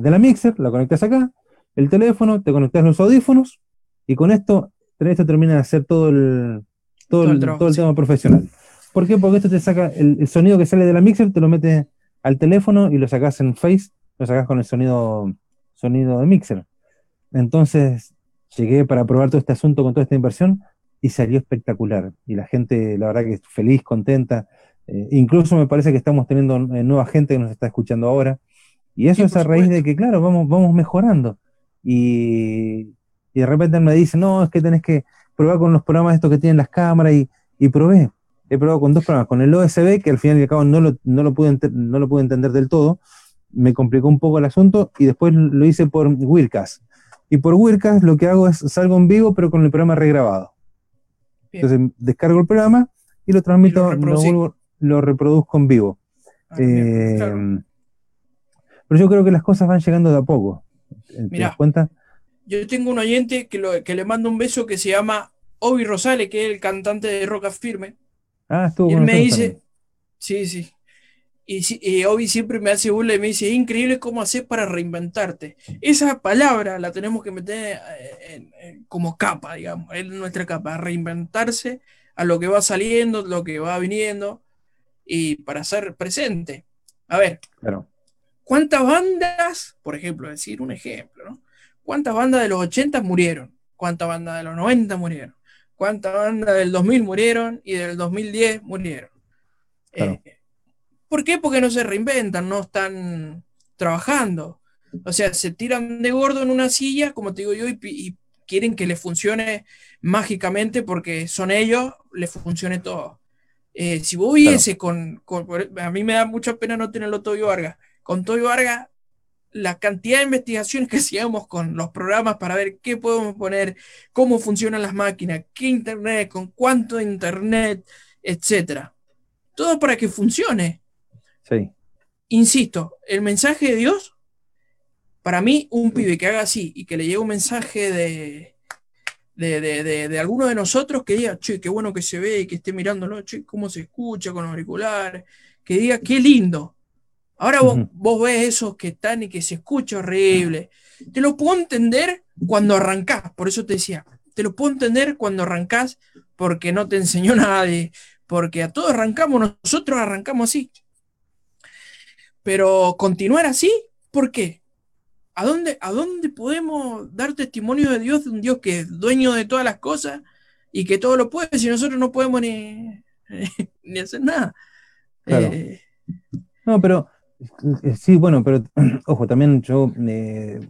Speaker 3: de la mixer, la conectas acá, el teléfono, te conectas los audífonos, y con esto, esto termina de hacer todo el, todo
Speaker 1: Todo el
Speaker 3: el,
Speaker 1: trabajo,
Speaker 3: todo el
Speaker 1: sí.
Speaker 3: tema profesional. ¿Por qué? Porque esto te saca el, el sonido que sale de la mixer, te lo metes al teléfono y lo sacas en Face, lo sacas con el sonido, sonido de mixer. Entonces, llegué para probar todo este asunto con toda esta inversión y salió espectacular. Y la gente, la verdad que feliz, contenta. Eh, incluso me parece que estamos teniendo eh, nueva gente que nos está escuchando ahora. Y eso
Speaker 1: Sí,
Speaker 3: es a raíz de que, claro, vamos, vamos mejorando. Y, y de repente me dicen, no, es que tenés que probar con los programas estos que tienen las cámaras y, y probé. He probado con dos programas, con el OSB, que al final y al cabo no lo, no lo, pude, no lo pude entender del todo, me complicó un poco el asunto y después lo hice por Wircast. Y por Wircast lo que hago es salgo en vivo, pero con el programa regrabado.
Speaker 1: Bien.
Speaker 3: Entonces descargo el programa y lo transmito,
Speaker 1: Y lo
Speaker 3: lo, vuelvo- lo reproduzco en vivo.
Speaker 1: Ah,
Speaker 3: Eh,
Speaker 1: claro.
Speaker 3: Pero yo creo que las cosas van llegando de a poco. ¿Te
Speaker 1: Mirá.
Speaker 3: das cuenta?
Speaker 1: Yo tengo un oyente que, lo- que le mando un beso que se llama Obi Rosales, que es el cantante de Roca Firme.
Speaker 3: Ah, estuvo
Speaker 1: Y él me dice,
Speaker 3: también.
Speaker 1: sí, sí. Y, y Obi siempre me hace burla y me dice, es increíble cómo haces para reinventarte. Esa palabra la tenemos que meter eh, en- en- como capa, digamos, es nuestra capa, reinventarse a lo que va saliendo, lo que va viniendo y para ser presente. A ver,
Speaker 3: Claro.
Speaker 1: ¿cuántas bandas, por ejemplo, decir un ejemplo, ¿no? ¿Cuántas bandas de los 80 murieron? ¿Cuántas bandas de los 90 murieron? ¿Cuántas bandas del 2000 murieron y del 2010 murieron?
Speaker 3: Claro.
Speaker 1: Eh, ¿Por qué? Porque no se reinventan, no están trabajando. O sea, se tiran de gordo en una silla, como te digo yo, y, quieren que les funcione mágicamente porque son ellos, les funcione todo. Eh, si vos viese con, con- por- A mí me da mucha pena no tenerlo Toyo Vargas. Con Toyo Vargas, la cantidad de investigaciones que [LAUGHS] hacíamos con los programas para ver qué podemos poner, cómo funcionan las máquinas, qué internet, con cuánto internet, etcétera. Todo para que funcione.
Speaker 3: Sí.
Speaker 1: Insisto, el mensaje de Dios, para mí, un pibe que haga así y que le llegue un mensaje de, de, de, de- de alguno de nosotros que diga, che, qué bueno que se ve y que esté mirándolo, che, cómo se escucha con auriculares, que diga, qué lindo. Ahora vos, vos ves esos que están y que se escucha horrible. Te lo puedo entender cuando arrancás, por eso te decía, te lo puedo entender cuando arrancás porque no te enseñó [LAUGHS] nadie, porque a todos arrancamos, nosotros arrancamos así. Pero continuar así, ¿por qué? ¿A dónde, ¿A dónde podemos dar testimonio de Dios, de un Dios que es dueño de todas las cosas y que todo lo puede, si nosotros no podemos ni, [LAUGHS] ni hacer nada?
Speaker 3: Claro.
Speaker 1: Eh,
Speaker 3: No, pero eh, sí, bueno, pero [CLEARS THROAT] ojo, también yo eh,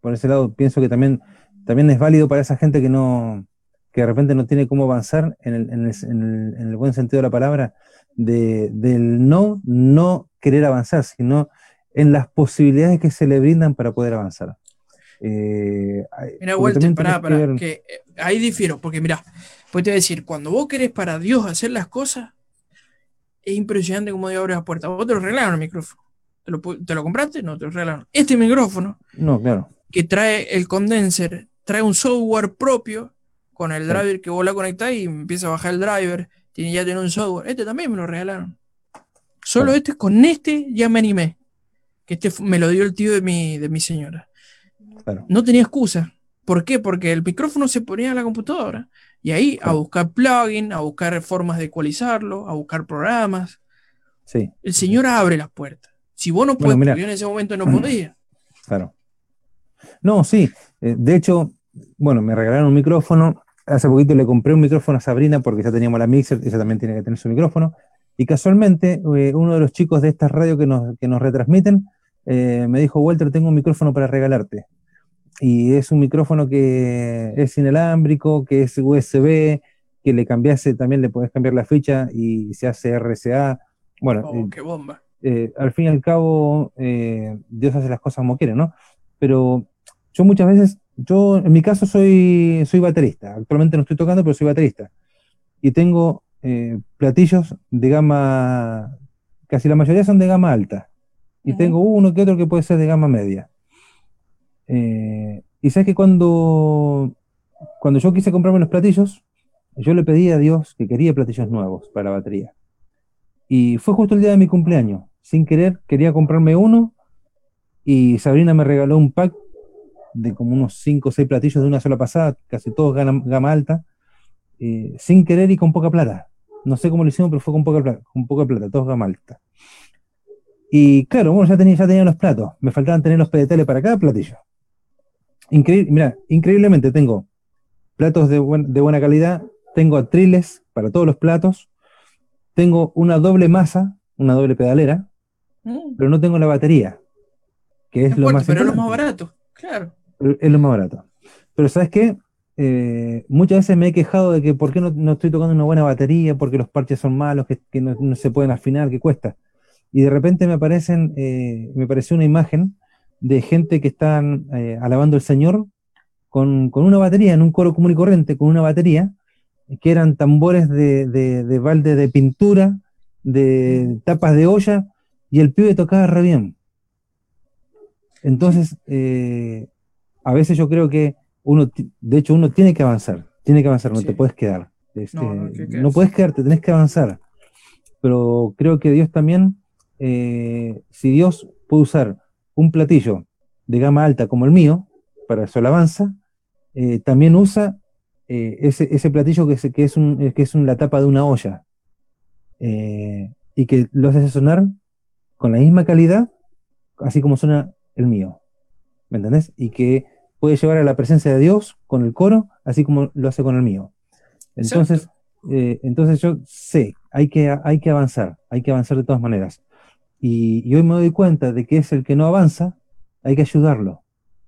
Speaker 3: por ese lado pienso que también, también es válido para esa gente que no, que de repente no tiene cómo avanzar en el, en el- en el- en el buen sentido de la palabra, de, del no, no querer avanzar, sino en las posibilidades que se le brindan para poder avanzar. Eh,
Speaker 1: Mira, Walter, pará,
Speaker 3: que ver-
Speaker 1: que eh, ahí difiero, porque mira, pues te voy a decir, cuando vos querés para Dios hacer las cosas, es impresionante cómo Dios abre las puertas. Vos te lo regalaron el micrófono. ¿Te lo, pu- te lo compraste? No, te lo regalaron. Este micrófono
Speaker 3: No, claro,
Speaker 1: que trae el condenser, trae un software propio con el
Speaker 3: Sí.
Speaker 1: driver que vos la conectás y empieza a bajar el driver. Tiene, ya tiene un software. Este también me lo regalaron. Solo este, con este ya me animé. Que este me lo dio el tío de mi, de mi señora.
Speaker 3: claro.
Speaker 1: No tenía excusa. ¿Por qué? Porque el micrófono se ponía en la computadora. Y ahí a buscar plugin, a buscar formas de ecualizarlo, a buscar programas.
Speaker 3: Sí,
Speaker 1: El señor abre las puertas. Si vos no
Speaker 3: Bueno,
Speaker 1: puedes, porque yo en ese momento no podía. [CLEARS THROAT]
Speaker 3: claro. No, sí. eh, de hecho, bueno, me regalaron un micrófono. Hace poquito le compré un micrófono a Sabrina porque ya teníamos la mixer, ella también tiene que tener su micrófono. Y casualmente, eh, uno de los chicos de estas radios que nos, que nos retransmiten eh, me dijo, Walter, tengo un micrófono para regalarte. Y es un micrófono que es inalámbrico, que es USB, que le cambiase, también le podés cambiar la ficha y se hace RCA. Bueno,
Speaker 1: Oh,
Speaker 3: eh,
Speaker 1: qué bomba.
Speaker 3: eh, al fin y al cabo, Dios hace las cosas como quiere, ¿no? Pero yo muchas veces, yo en mi caso soy, soy baterista, actualmente no estoy tocando, pero soy baterista. Y tengo eh, platillos de gama, casi la mayoría son de gama alta. Y tengo uno que otro que puede ser de gama media. Eh, y sabes que cuando, cuando yo quise comprarme los platillos, yo le pedí a Dios que quería platillos nuevos para la batería. Y fue justo el día de mi cumpleaños. Sin querer, quería comprarme uno y Sabrina me regaló un pack de como unos 5 o 6 platillos de una sola pasada, casi todos gama, gama alta, eh, sin querer y con poca plata. No sé cómo lo hicimos, pero fue con poca plata, con poca plata, todos gama alta. Y claro, bueno, ya tenía, ya tenía los platos, me faltaban tener los pedetales para cada platillo. Increíble, mira, increíblemente tengo platos de, buen- de buena calidad, tengo atriles para todos los platos, tengo una doble masa, una doble pedalera,
Speaker 1: Mm,
Speaker 3: pero no tengo la batería, que es
Speaker 1: no
Speaker 3: lo
Speaker 1: importa,
Speaker 3: más
Speaker 1: pero es lo más barato. Claro.
Speaker 3: Es lo más barato. Pero ¿sabes qué? Eh, muchas veces me he quejado de que por qué no, no estoy tocando una buena batería, porque los parches son malos, que, no, no se pueden afinar, que cuesta. Y de repente me aparecen, eh, me apareció una imagen de gente que están eh, alabando al Señor con, con una batería, en un coro común y corriente, con una batería, que eran tambores de, de, de balde de pintura, de tapas de olla, y el pibe tocaba re bien. Entonces, a veces yo creo que uno, de hecho, uno tiene que avanzar, tiene que avanzar, no
Speaker 1: Sí.
Speaker 3: te puedes quedar. Este,
Speaker 1: No, no que
Speaker 3: puedes quedarte, tenés que avanzar. Pero creo que Dios también, eh, si Dios puede usar un platillo de gama alta como el mío para su alabanza, eh, también usa eh, ese, ese platillo que es, que es, un, que es un- la tapa de una olla y que lo hace sonar con la misma calidad, así como suena el mío. ¿Me entendés? Y que puede llevar a la presencia de Dios con el coro, así como lo hace con el mío. Entonces, eh, entonces yo sé, hay que, hay que avanzar, hay que avanzar de todas maneras. Y, y hoy me doy cuenta de que es el que no avanza, hay que ayudarlo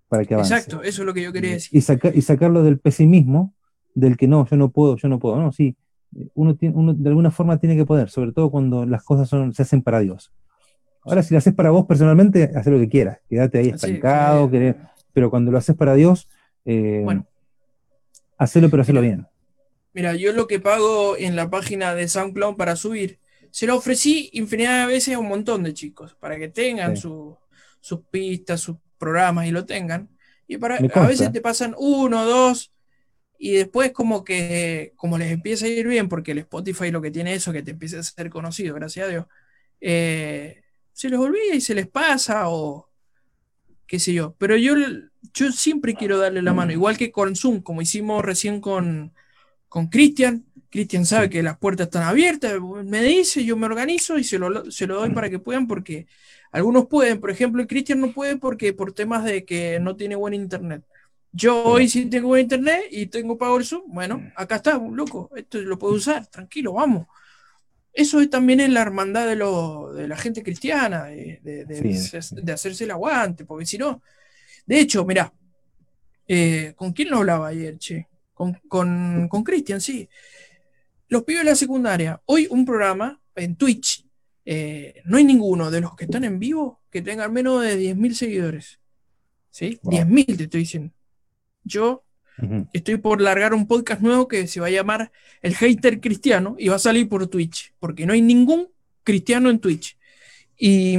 Speaker 3: para que avance.
Speaker 1: Exacto, eso es lo que yo quería decir.
Speaker 3: Y, saca- y sacarlo del pesimismo, del que no, yo no puedo, yo no puedo. No, sí, uno, tiene, uno de alguna forma tiene que poder, sobre todo cuando las cosas son, se hacen para Dios. Ahora, si lo haces para vos personalmente, haz lo que quieras, quédate ahí estancado,
Speaker 1: eh,
Speaker 3: querés- pero cuando lo haces para Dios, eh,
Speaker 1: Bueno.
Speaker 3: hacelo, pero hacelo bien.
Speaker 1: Mira, yo lo que pago en la página de SoundCloud para subir, se lo ofrecí infinidad de veces a un montón de chicos, para que tengan
Speaker 3: Sí.
Speaker 1: su- sus pistas, sus programas y lo tengan. Y para, a veces te pasan uno, dos, y después como que, como les empieza a ir bien, porque el Spotify lo que tiene eso, que te empieza a ser conocido, gracias a Dios, eh, se les olvida y se les pasa o qué sé yo. Pero yo, yo siempre quiero darle la mano, igual que con Zoom, como hicimos recién con con Cristian. Cristian sabe que las puertas están abiertas, me dice, yo me organizo y se lo, se lo doy para que puedan, porque algunos pueden, por ejemplo, Cristian no puede porque por temas de que no tiene buen internet. Yo hoy sí tengo buen internet y tengo pago el Zoom, bueno, acá está, loco, esto lo puedo usar, tranquilo, vamos. Eso es también en la hermandad de, lo, de la gente cristiana, de, de- de-
Speaker 3: Sí.
Speaker 1: de hacerse el aguante, porque si no, de hecho, mirá, eh, ¿con quién lo hablaba ayer, che? Con, con, con Cristian, sí. Los pibes de la secundaria. Hoy un programa en Twitch. eh, no hay ninguno de los que están en vivo que tengan menos de 10.000 seguidores. ¿Sí?
Speaker 3: Wow.
Speaker 1: 10.000 te estoy diciendo. Yo Estoy por largar un podcast nuevo que se va a llamar El Hater Cristiano y va a salir por Twitch, porque no hay ningún cristiano en Twitch. Y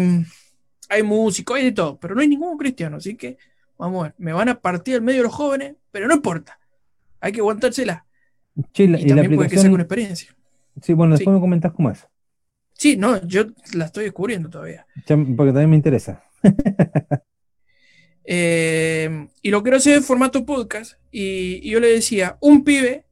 Speaker 1: hay músico, hay de todo, pero no hay ningún cristiano, así que vamos a ver, me van a partir el medio los jóvenes, pero no importa, hay que aguantársela.
Speaker 3: La-
Speaker 1: Y también puede que sea con
Speaker 3: aplicación,
Speaker 1: experiencia.
Speaker 3: sí, bueno, después
Speaker 1: Sí.
Speaker 3: me comentás cómo es,
Speaker 1: Sí, no, yo la estoy descubriendo todavía.
Speaker 3: Ya- porque también me interesa. [LAUGHS]
Speaker 1: Eh, y lo quiero hacer en formato podcast. Y, y yo le decía, un pibe,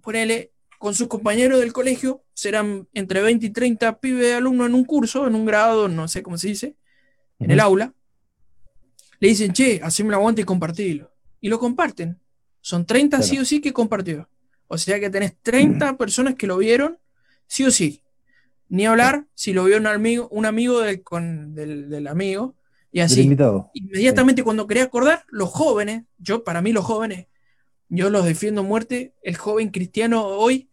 Speaker 1: ponele, con sus compañeros del colegio, serán entre 20 y 30 pibes de alumnos en un curso, en un grado, no sé cómo se dice, en el aula. Le dicen, che, haceme el aguante y compartilo. Y lo comparten. Son 30 sí o sí que compartió. O sea que tenés 30 personas que lo vieron, sí o sí. Ni hablar si lo vio un amigo, un amigo del, con- del, del amigo. Y así. Inmediatamente cuando quería acordar, los jóvenes, yo para mí los jóvenes, yo los defiendo a muerte, el joven cristiano hoy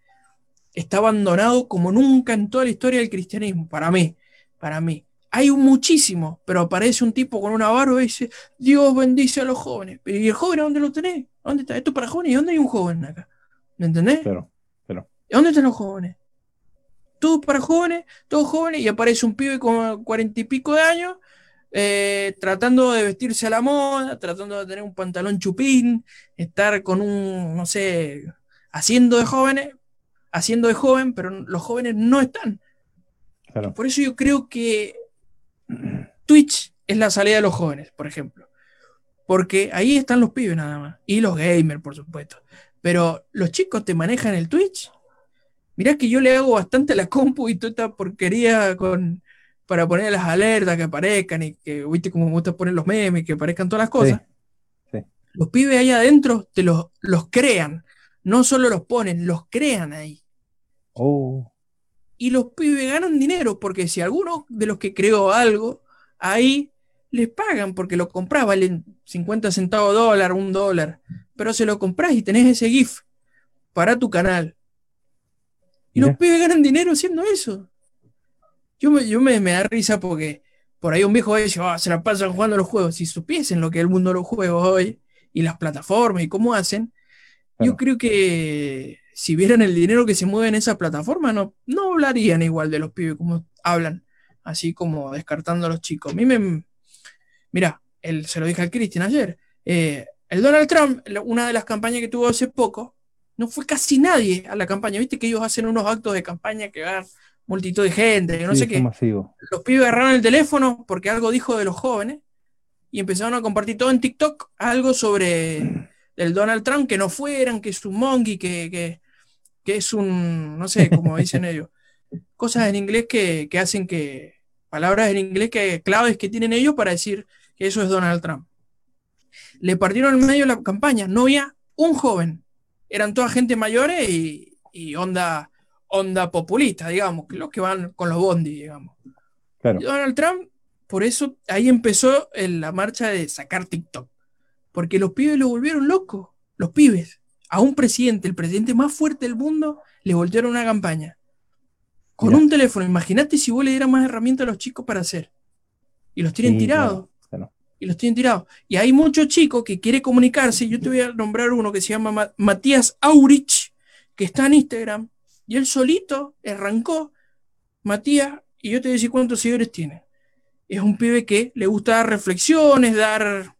Speaker 1: está abandonado como nunca en toda la historia del cristianismo, para mí, para mí. Hay un muchísimo, pero aparece un tipo con una barba y dice, Dios bendice a los jóvenes. ¿Y el joven a dónde lo tenés? ¿Dónde está? Esto es para jóvenes. ¿Y dónde hay un joven acá? ¿Me entendés?
Speaker 3: Claro.
Speaker 1: ¿Y dónde están los jóvenes? Todo para jóvenes, todos jóvenes, y aparece un pibe con cuarenta y pico de años, eh, tratando de vestirse a la moda, tratando de tener un pantalón chupín, estar con un, no sé, haciendo de jóvenes, haciendo de joven, pero los jóvenes no están.
Speaker 3: Claro.
Speaker 1: Por eso yo creo que Twitch es la salida de los jóvenes, por ejemplo. Porque ahí están los pibes nada más. Y los gamers, por supuesto. Pero los chicos te manejan el Twitch. Mirá que yo le hago bastante a la compu y toda esta porquería con, para poner las alertas que aparezcan y que, viste, como me gusta poner los memes, que aparezcan todas las cosas.
Speaker 3: sí.
Speaker 1: Los pibes ahí adentro te los, los crean. No solo los ponen, los crean ahí.
Speaker 3: Oh,
Speaker 1: Y los pibes ganan dinero porque si alguno de los que creó algo, ahí les pagan porque lo compras, valen 50 centavos dólar, un dólar. Pero se lo compras y tenés ese GIF para tu canal. Y los pibes ganan dinero haciendo eso. Yo me, yo me, me da risa porque por ahí un viejo dice, "Ah, se la pasan jugando los juegos. Si supiesen lo que es el mundo de los juegos hoy y las plataformas y cómo hacen, yo creo que si vieran el dinero que se mueve en esa plataforma, no, no hablarían igual de los pibes como hablan, así como descartando a los chicos. A mí me. Mira, él, se lo dije al Cristian ayer. Eh, el Donald Trump, una de las campañas que tuvo hace poco, no fue casi nadie a la campaña. Viste que ellos hacen unos actos de campaña que van multitud de gente, que no
Speaker 3: Sí,
Speaker 1: sé qué. Los pibes agarraron el teléfono porque algo dijo de los jóvenes y empezaron a compartir todo en TikTok algo sobre el Donald Trump, que no fueran, que es un monkey, que, que, que es un, no sé, como dicen ellos, [LAUGHS] cosas en inglés que, que hacen que, palabras en inglés que claves que tienen ellos para decir que eso es Donald Trump. Le partieron en medio la campaña, no había un joven, eran toda gente mayores y, y onda, onda populista, digamos, los que van con los bondi, digamos.
Speaker 3: Claro.
Speaker 1: Y Donald Trump, por eso ahí empezó el- la marcha de sacar TikTok. Porque los pibes lo volvieron loco. Los pibes. A un presidente, el presidente más fuerte del mundo, le voltearon una campaña. Con un teléfono. Imagínate si vos le dieras más herramientas a los chicos para hacer. Y los tienen
Speaker 3: Sí,
Speaker 1: tirados.
Speaker 3: claro, claro.
Speaker 1: Y los tienen tirados. Y hay muchos chicos que quiere comunicarse. Yo te voy a nombrar uno que se llama Ma- Matías Aurich, que está en Instagram. Y él solito arrancó. Matías, y yo te voy a decir cuántos seguidores tiene. Es un pibe que le gusta dar reflexiones, dar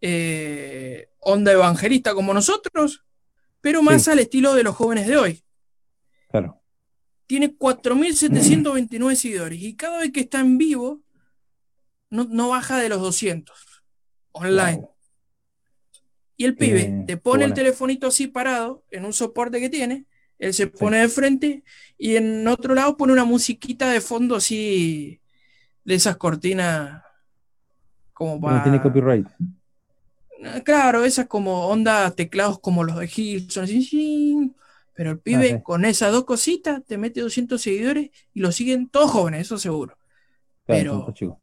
Speaker 1: eh, onda evangelista como nosotros, pero más
Speaker 3: Sí.
Speaker 1: al estilo de los jóvenes de hoy.
Speaker 3: Claro.
Speaker 1: Tiene 4.729 seguidores y cada vez que está en vivo no, no baja de los 200 online.
Speaker 3: Wow.
Speaker 1: Y el pibe
Speaker 3: Eh,
Speaker 1: te pone el telefonito así parado en un soporte que tiene, él se pone de frente y en otro lado pone una musiquita de fondo así de esas cortinas como
Speaker 3: No
Speaker 1: para...
Speaker 3: tiene copyright.
Speaker 1: Claro, esas como onda teclados como los de Hilson, así, sí. pero el pibe
Speaker 3: Ah,
Speaker 1: con esas dos cositas te mete 200 seguidores y lo siguen todos jóvenes, eso seguro.
Speaker 3: Claro,
Speaker 1: Pero-.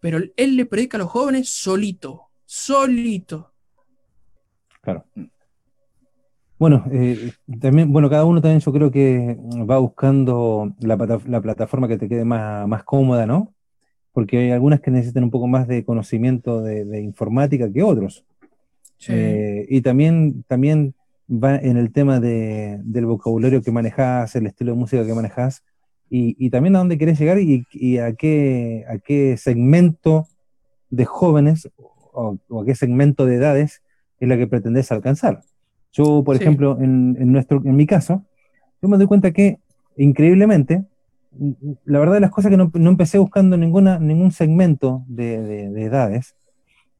Speaker 1: Pero él le predica a los jóvenes solito, solito.
Speaker 3: Claro. Bueno, eh, también, bueno, cada uno también yo creo que va buscando la, plata- la plataforma que te quede más, más cómoda, ¿no? Porque hay algunas que necesitan un poco más de conocimiento de, de informática que otros.
Speaker 1: Sí.
Speaker 3: Eh, y también, también va en el tema de- del vocabulario que manejas, el estilo de música que manejas, y, y también a dónde querés llegar y, y a, qué, a qué segmento de jóvenes o, o a qué segmento de edades es la que pretendés alcanzar. Yo, por
Speaker 1: Sí.
Speaker 3: ejemplo, en, en nuestro, en mi caso, yo me doy cuenta que, increíblemente, la verdad de las cosas que no, no empecé buscando ninguna, ningún segmento de- de- de edades,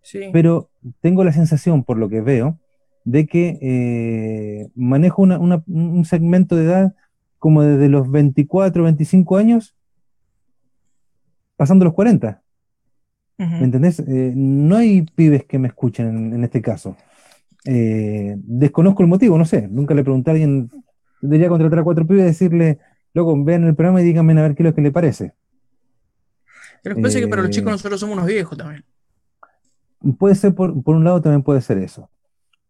Speaker 1: sí.
Speaker 3: pero tengo la sensación, por lo que veo, de que eh, manejo una- una- un segmento de edad como desde los 24, 25 años, pasando los 40.
Speaker 1: Ujú.
Speaker 3: ¿Me entendés? Eh, no hay pibes que me escuchen en, en este caso. Eh, desconozco el motivo, no sé. Nunca le pregunté a alguien, debería contratar a cuatro pibes y decirle, loco, vean el programa y díganme a ver qué es lo que le parece.
Speaker 1: Pero pasa es que para los
Speaker 3: eh,
Speaker 1: chicos nosotros somos unos viejos también.
Speaker 3: Puede ser, por, por un lado, también puede ser eso.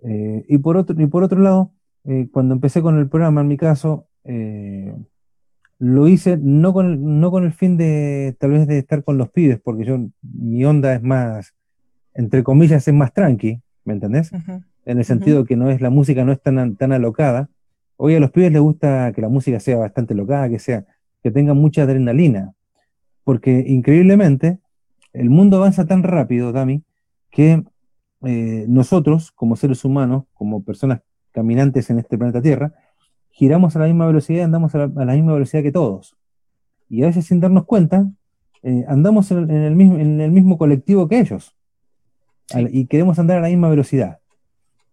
Speaker 3: Eh, y, por otro, y por otro lado, eh, cuando empecé con el programa, en mi caso, eh, lo hice no con, el- no con el fin de tal vez de estar con los pibes, porque yo, mi onda es más, entre comillas, es más tranqui, ¿me entendés? En el sentido que no es, la música no es tan, tan alocada. Hoy a los pibes les gusta que la música sea bastante alocada, que sea, que tenga mucha adrenalina. Porque increíblemente, el mundo avanza tan rápido, Dami, que eh, nosotros, como seres humanos, como personas caminantes en este planeta Tierra, giramos a la misma velocidad y andamos a la, a la misma velocidad que todos. Y a veces sin darnos cuenta, eh, andamos en, en el mismo, en el mismo colectivo que ellos. Y queremos andar a la misma velocidad.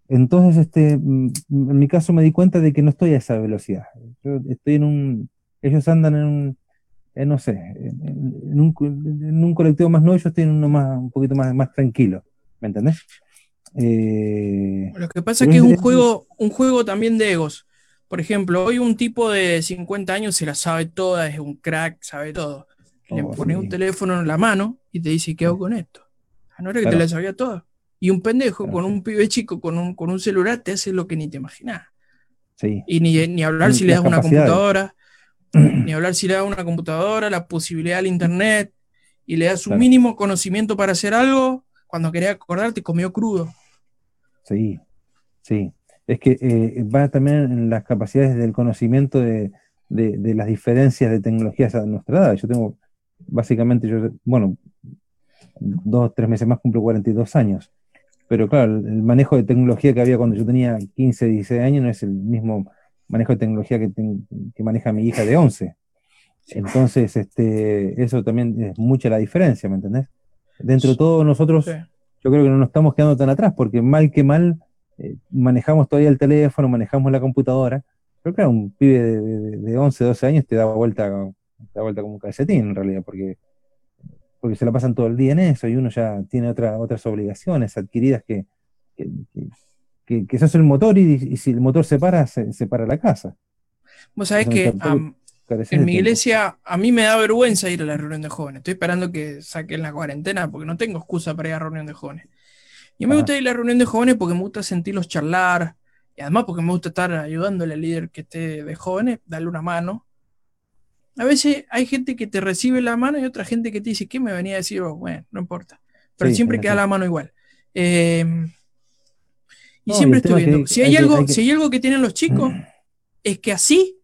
Speaker 3: Entonces, este, mm, en mi caso me di cuenta de que no estoy a esa velocidad. Yo estoy en un, ellos andan en un, en, no sé, en, en un, co- en un colectivo más nuevo, yo estoy en uno más, un poquito más, más tranquilo. ¿Me entendés? Eh,
Speaker 1: Lo que pasa es que es un juego, un juego también de egos. Por ejemplo, hoy un tipo de 50 años se la sabe toda, es un crack, sabe todo. Le
Speaker 3: Oh,
Speaker 1: pones
Speaker 3: sí.
Speaker 1: un teléfono en la mano y te dice, ¿qué hago con esto? Ah, no era que
Speaker 3: Claro.
Speaker 1: te la sabía toda. Y un pendejo
Speaker 3: Claro,
Speaker 1: con
Speaker 3: sí.
Speaker 1: un pibe chico con un, con un celular te hace lo que ni te imaginas.
Speaker 3: sí,
Speaker 1: Y ni, ni hablar si le das una computadora, [CLEARS THROAT] ni hablar si le das una computadora, la posibilidad al internet, y le das un
Speaker 3: Claro.
Speaker 1: mínimo conocimiento para hacer algo, cuando querés acordarte comió crudo.
Speaker 3: sí, sí. Es que eh, va también en las capacidades del conocimiento de, de- de las diferencias de tecnologías a nuestra edad. Yo tengo, básicamente, yo, bueno, dos, tres meses más cumplo 42 años. pero claro, el manejo de tecnología que había cuando yo tenía 15, 16 años no es el mismo manejo de tecnología que, que maneja mi hija de 11. Entonces, este, eso también es mucha la diferencia, ¿me entendés? Dentro de todo nosotros,
Speaker 1: Sí.
Speaker 3: yo creo que no nos estamos quedando tan atrás, porque mal que mal, eh, manejamos todavía el teléfono, manejamos la computadora, pero claro, un pibe de, de- de 11, 12 años te da vuelta, te da vuelta como un calcetín en realidad, porque, porque se la pasan todo el día en eso y uno ya tiene otra, otras obligaciones adquiridas que, que, que, que, sos el motor y, y si el motor se para, se, se para la casa.
Speaker 1: Vos sabés que en mi iglesia a mí me da vergüenza ir a la reunión de jóvenes. Estoy esperando que saquen la cuarentena porque no tengo excusa para ir a la reunión de jóvenes. Y me
Speaker 3: Ajá.
Speaker 1: gusta ir a la reunión de jóvenes porque me gusta sentirlos charlar y además porque me gusta estar ayudándole al líder que esté de jóvenes, darle una mano. A veces hay gente que te recibe la mano y otra gente que te dice, ¿qué me venía a decir? vos?". Bueno, no importa. Pero
Speaker 3: Sí,
Speaker 1: siempre queda la mano igual. Eh, y
Speaker 3: No,
Speaker 1: siempre estoy
Speaker 3: que
Speaker 1: viendo. Si hay,
Speaker 3: hay que-
Speaker 1: algo,
Speaker 3: hay que-
Speaker 1: si hay algo que tienen los chicos, [CLEARS THROAT] es que así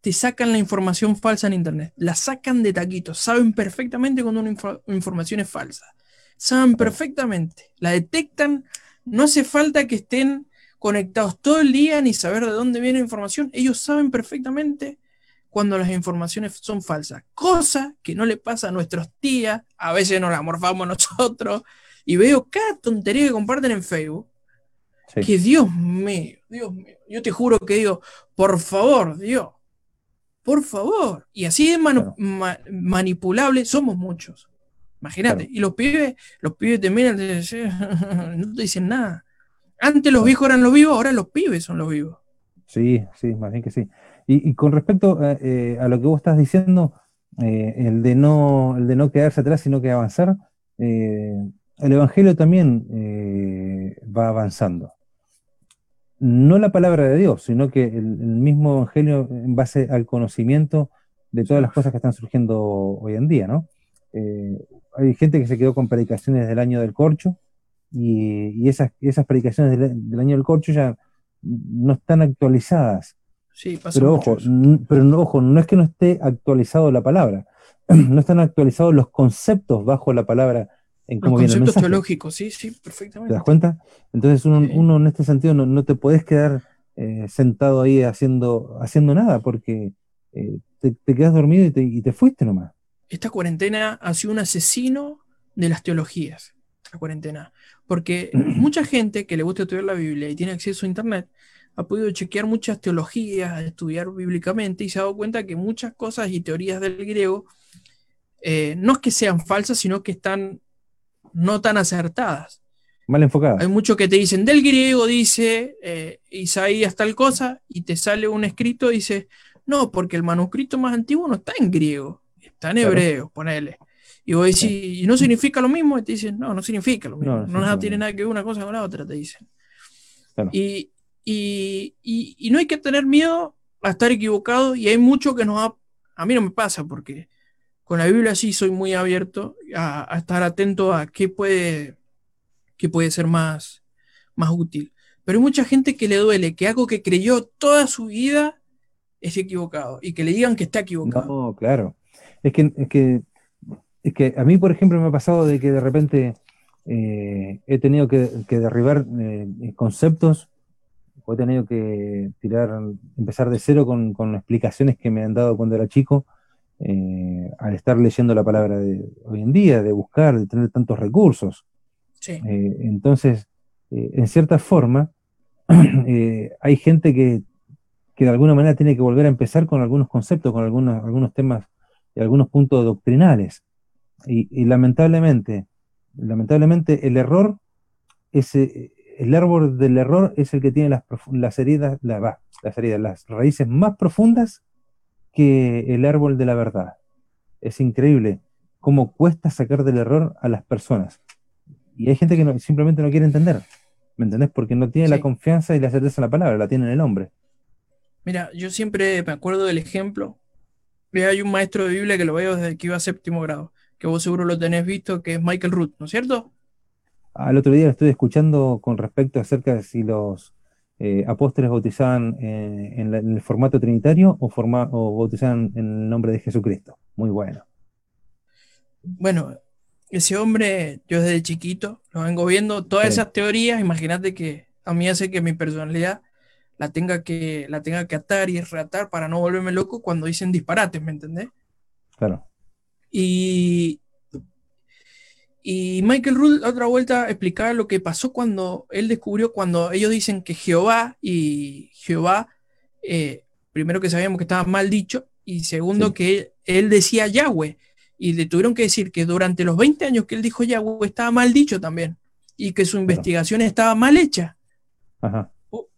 Speaker 1: te sacan la información falsa en internet. La sacan de taquitos. Saben perfectamente cuando una info- información es falsa. Saben perfectamente. La detectan. No hace falta que estén conectados todo el día ni saber de dónde viene la información. Ellos saben perfectamente cuando las informaciones son falsas. Cosa que no le pasa a nuestros tías. A veces nos la morfamos nosotros. Y veo cada tontería que comparten en Facebook.
Speaker 3: Sí.
Speaker 1: Que Dios mío, Dios mío. Yo te juro que digo, por favor, Dios, por favor. Y así de manu-
Speaker 3: Claro.
Speaker 1: ma- manipulable somos muchos. Imagínate.
Speaker 3: Claro.
Speaker 1: Y los pibes, los pibes te miran, te dicen, [LAUGHS] no te dicen nada. Antes los viejos eran los vivos, ahora los pibes son los vivos.
Speaker 3: Sí, sí, más bien que sí. Y, con respecto a, eh, a lo que vos estás diciendo, eh, el de no, el de no quedarse atrás, sino que avanzar, eh, el Evangelio también eh, va avanzando. No la palabra de Dios, sino que el, mismo Evangelio en base al conocimiento de todas las cosas que están surgiendo hoy en día, ¿no? Eh, hay gente que se quedó con predicaciones del año del corcho y, y esas, esas predicaciones del año del corcho ya no están actualizadas.
Speaker 1: Sí, pasa
Speaker 3: Pero
Speaker 1: mucho
Speaker 3: ojo, pero no, ojo, no es que no esté actualizado la palabra, [CLEARS THROAT] no están actualizados los conceptos bajo la palabra en
Speaker 1: Los
Speaker 3: cómo viene el
Speaker 1: conceptos
Speaker 3: mensaje.
Speaker 1: teológicos, sí, sí,
Speaker 3: ¿Te
Speaker 1: perfectamente.
Speaker 3: das cuenta? Entonces uno,
Speaker 1: Sí.
Speaker 3: uno en este sentido no, no te podés quedar eh, sentado ahí haciendo, haciendo nada porque eh, te, te quedas dormido y te, y te fuiste nomás.
Speaker 1: esta cuarentena ha sido un asesino de las teologías, la cuarentena. Porque [CLEARS THROAT] mucha gente que le gusta estudiar la Biblia y tiene acceso a Internet ha podido chequear muchas teologías, estudiar bíblicamente y se ha dado cuenta que muchas cosas y teorías del griego eh, no es que sean falsas, sino que están no tan acertadas.
Speaker 3: Mal enfocada.
Speaker 1: Hay muchos que te dicen del griego, dice eh, Isaías tal cosa, y te sale un escrito y dice, no, porque el manuscrito más antiguo no está en griego, está en
Speaker 3: Claro.
Speaker 1: hebreo, ponele. Y vos decís, ¿y no significa lo mismo? Y te dicen, no, no significa lo mismo.
Speaker 3: No,
Speaker 1: No, nada tiene nada que ver una cosa con la otra, te dicen.
Speaker 3: Claro.
Speaker 1: Y, y, no hay que tener miedo a estar equivocado, y hay mucho que nos ha... A mí no me pasa, porque con la Biblia sí soy muy abierto a, estar atento a qué puede, qué puede ser más, más útil. Pero hay mucha gente que le duele que algo que creyó toda su vida es equivocado y que le digan que está equivocado.
Speaker 3: No, claro. Es que, es que, es que a mí, por ejemplo, me ha pasado de que de repente eh, he tenido que, que derribar eh, conceptos, o he tenido que tirar, empezar de cero con, con explicaciones que me han dado cuando era chico, eh, al estar leyendo la palabra de hoy en día, de buscar, de tener tantos recursos.
Speaker 1: Sí,
Speaker 3: Eh, entonces, eh, en cierta forma, [CLEARS THROAT] hay gente que, que de alguna manera tiene que volver a empezar con algunos conceptos, con algunos, algunos temas y algunos puntos doctrinales. Y, y lamentablemente, lamentablemente el error, es, el árbol del error es el que tiene las, heridas, la- las heridas, las raíces más profundas que el árbol de la verdad. Es increíble cómo cuesta sacar del error a las personas. Y hay gente que no- simplemente no quiere entender. ¿Me entendés? Porque no tiene
Speaker 1: Sí.
Speaker 3: la confianza y la certeza en la palabra, la tiene en el hombre.
Speaker 1: mira, yo siempre me acuerdo del ejemplo. Hay un maestro de Biblia que lo veo desde que iba a séptimo grado, que vos seguro lo tenés visto, que es Michael Root, ¿no es cierto?
Speaker 3: Al otro día lo estoy escuchando con respecto acerca de si los eh, apóstoles bautizaban eh, en, la- en el formato trinitario o, forma- o bautizaban en el nombre de Jesucristo. Muy bueno.
Speaker 1: Bueno, ese hombre, yo desde chiquito lo vengo viendo, todas
Speaker 3: Sí.
Speaker 1: esas teorías, imagínate que a mí hace que mi personalidad la tenga que, la tenga que atar y reatar para no volverme loco cuando dicen disparates, ¿me entendés?
Speaker 3: Claro.
Speaker 1: Y, y Michael Root, otra vuelta, explicaba lo que pasó cuando él descubrió, cuando ellos dicen que Jehová y Jehová, eh, primero que sabíamos que estaba mal dicho, y segundo
Speaker 3: Sí.
Speaker 1: que él, él decía Yahweh, y le tuvieron que decir que durante los 20 años que él dijo Yahweh estaba mal dicho también, y que su investigación estaba mal hecha.
Speaker 3: Ajá.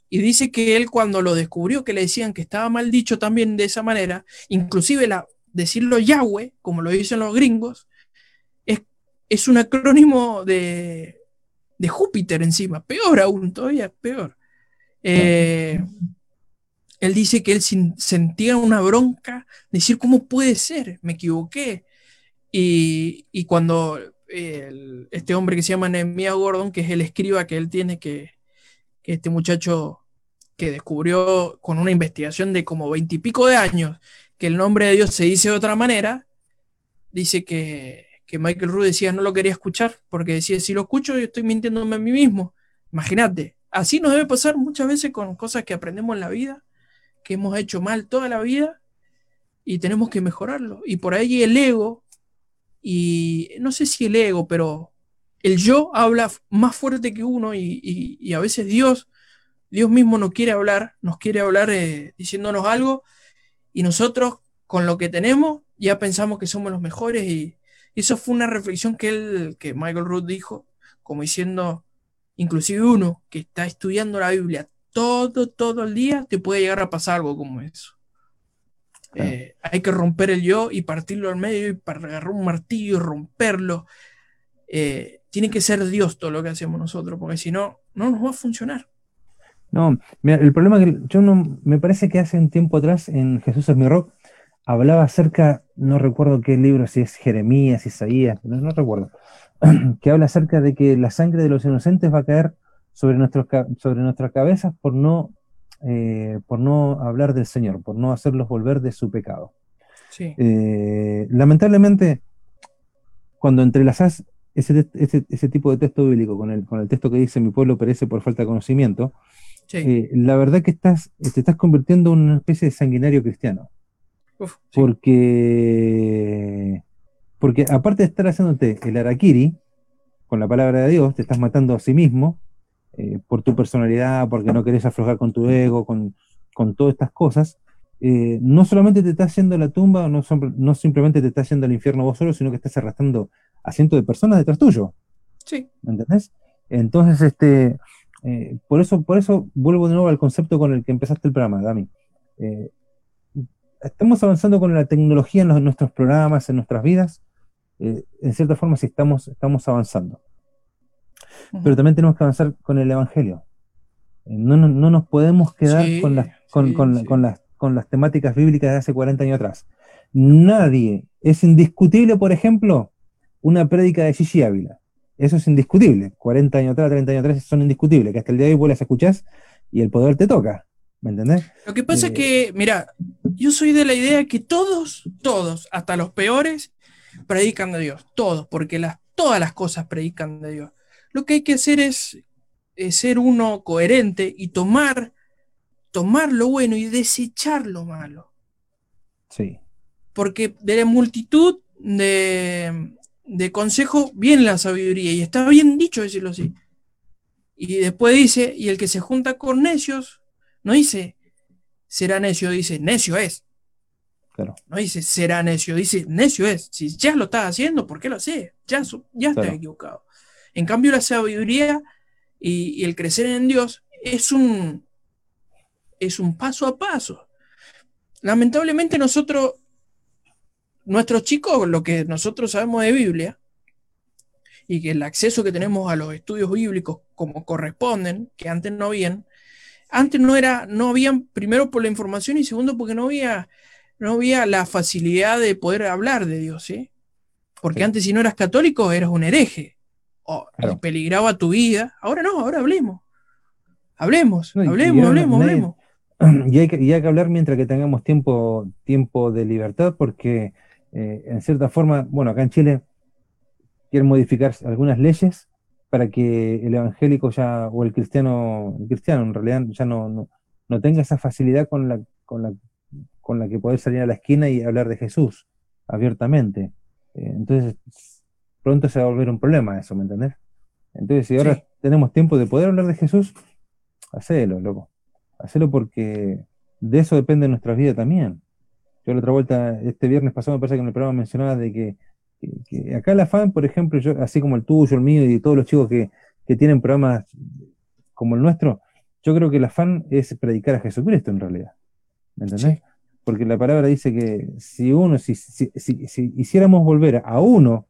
Speaker 1: Y dice que él cuando lo descubrió, que le decían que estaba mal dicho también de esa manera, inclusive la, decirlo Yahweh, como lo dicen los gringos, es, un acrónimo de, de Júpiter encima, peor aún, todavía peor. Eh, él dice que él sentía una bronca, decir, ¿cómo puede ser? Me equivoqué. Y, y cuando este hombre que se llama Nehemiah Gordon, que es el escriba que él tiene, que, que este muchacho que descubrió con una investigación de como veintipico de años que el nombre de Dios se dice de otra manera, dice que, que Michael Root decía no lo quería escuchar, porque decía, si lo escucho yo estoy mintiéndome a mí mismo. Imagínate, así nos debe pasar muchas veces con cosas que aprendemos en la vida, que hemos hecho mal toda la vida y tenemos que mejorarlo. Y por ahí el ego, y no sé si el ego, pero el yo habla más fuerte que uno y, a veces Dios, Dios mismo no quiere hablar, nos quiere hablar eh, diciéndonos algo y nosotros con lo que tenemos ya pensamos que somos los mejores y, y eso fue una reflexión que él, que Michael Root dijo, como diciendo, inclusive uno que está estudiando la Biblia todo, todo el día, te puede llegar a pasar algo como eso.
Speaker 3: Claro.
Speaker 1: Eh, hay que romper el yo y partirlo al medio y para agarrar un martillo y romperlo. Eh, tiene que ser Dios todo lo que hacemos nosotros, porque si no, no nos va a funcionar.
Speaker 3: No, mira, el problema es que yo no, me parece que hace un tiempo atrás en Jesús es mi rock hablaba acerca, no recuerdo qué libro, si es Jeremías, Isaías, no, no recuerdo, [CLEARS THROAT] que habla acerca de que la sangre de los inocentes va a caer sobre, nuestros, sobre nuestras cabezas por no, eh, por no hablar del Señor, por no hacerlos volver de su pecado.
Speaker 1: Sí,
Speaker 3: Eh, lamentablemente, cuando entrelazás ese, ese, ese tipo de texto bíblico con el, con el texto que dice mi pueblo perece por falta de conocimiento,
Speaker 1: sí.
Speaker 3: eh, la verdad que estás, te estás convirtiendo en una especie de sanguinario cristiano.
Speaker 1: Uf, sí.
Speaker 3: Porque, porque aparte de estar haciéndote el araquiri con la palabra de Dios, te estás matando a sí mismo eh, por tu personalidad, porque no querés aflojar con tu ego, con, con todas estas cosas. eh, no solamente te estás yendo a la tumba, no, son- no simplemente te estás yendo al infierno vos solo, sino que estás arrastrando a cientos de personas detrás tuyo.
Speaker 1: Sí,
Speaker 3: ¿Me entendés? Entonces, este, eh, por eso, por eso vuelvo de nuevo al concepto con el que empezaste el programa, Dami. Estamos avanzando con la tecnología en, los- en nuestros programas, en nuestras vidas. eh, en cierta forma, sí estamos, estamos avanzando. Pero también tenemos que avanzar con el Evangelio. Eh, no, no- no nos podemos quedar
Speaker 1: Sí,
Speaker 3: con, las, con,
Speaker 1: sí,
Speaker 3: con-
Speaker 1: sí.
Speaker 3: con las, con las temáticas bíblicas de hace 40 años atrás. Nadie, es indiscutible, por ejemplo, una prédica de Gigi Ávila. Eso es indiscutible. 40 años atrás, 30 años atrás son indiscutibles, que hasta el día de hoy vos las escuchás y el poder te toca. ¿Me entendés?
Speaker 1: Lo que pasa
Speaker 3: Eh,
Speaker 1: es que, mira, yo soy de la idea que todos, todos, hasta los peores, predican de Dios. Todos, porque las, todas las cosas predican de Dios. Lo que hay que hacer es, es ser uno coherente y tomar, tomar lo bueno y desechar lo malo.
Speaker 3: Sí.
Speaker 1: Porque de la multitud de, de consejos viene la sabiduría y está bien dicho decirlo así. Y después dice, y el que se junta con necios, no dice será necio, dice necio es.
Speaker 3: Claro.
Speaker 1: No dice será necio, dice necio es. Si ya lo estás haciendo, ¿por qué lo haces? Ya, ya estás
Speaker 3: Claro.
Speaker 1: equivocado. En cambio, la sabiduría y, y el crecer en Dios es un, es un paso a paso. Lamentablemente nosotros, nuestros chicos, lo que nosotros sabemos de Biblia, y que el acceso que tenemos a los estudios bíblicos como corresponden, que antes no habían, antes no era, no habían, primero por la información y segundo porque no había, no había la facilidad de poder hablar de Dios, ¿sí? Porque
Speaker 3: Sí.
Speaker 1: antes si no eras católico eras un hereje, o
Speaker 3: Claro.
Speaker 1: peligraba tu vida. Ahora no, ahora hablemos. Hablemos,
Speaker 3: No,
Speaker 1: hablemos, hablemos, hablemos. [CLEARS THROAT]
Speaker 3: Y hay que, y hay que hablar mientras que tengamos tiempo, tiempo de libertad, porque eh, en cierta forma, bueno, acá en Chile quieren modificar algunas leyes para que el evangélico ya, o el cristiano, el cristiano en realidad ya no, no, no tenga esa facilidad con la, con, la, con la que poder salir a la esquina y hablar de Jesús abiertamente. Eh, entonces, pronto se va a volver un problema eso, ¿me entendés? Entonces, si ahora
Speaker 1: Sí.
Speaker 3: tenemos tiempo de poder hablar de Jesús, hacelo, loco. Hacelo porque de eso depende nuestra vida también. Yo la otra vuelta, este viernes pasado, me parece que en el programa mencionaba de que, que- que acá la FAN, por ejemplo, yo, así como el tuyo, el mío y todos los chicos que, que tienen programas como el nuestro, yo creo que la FAN es predicar a Jesucristo en realidad. ¿Me entendés?
Speaker 1: Sí.
Speaker 3: Porque la palabra dice que si uno, si, si, si- si hiciéramos volver a uno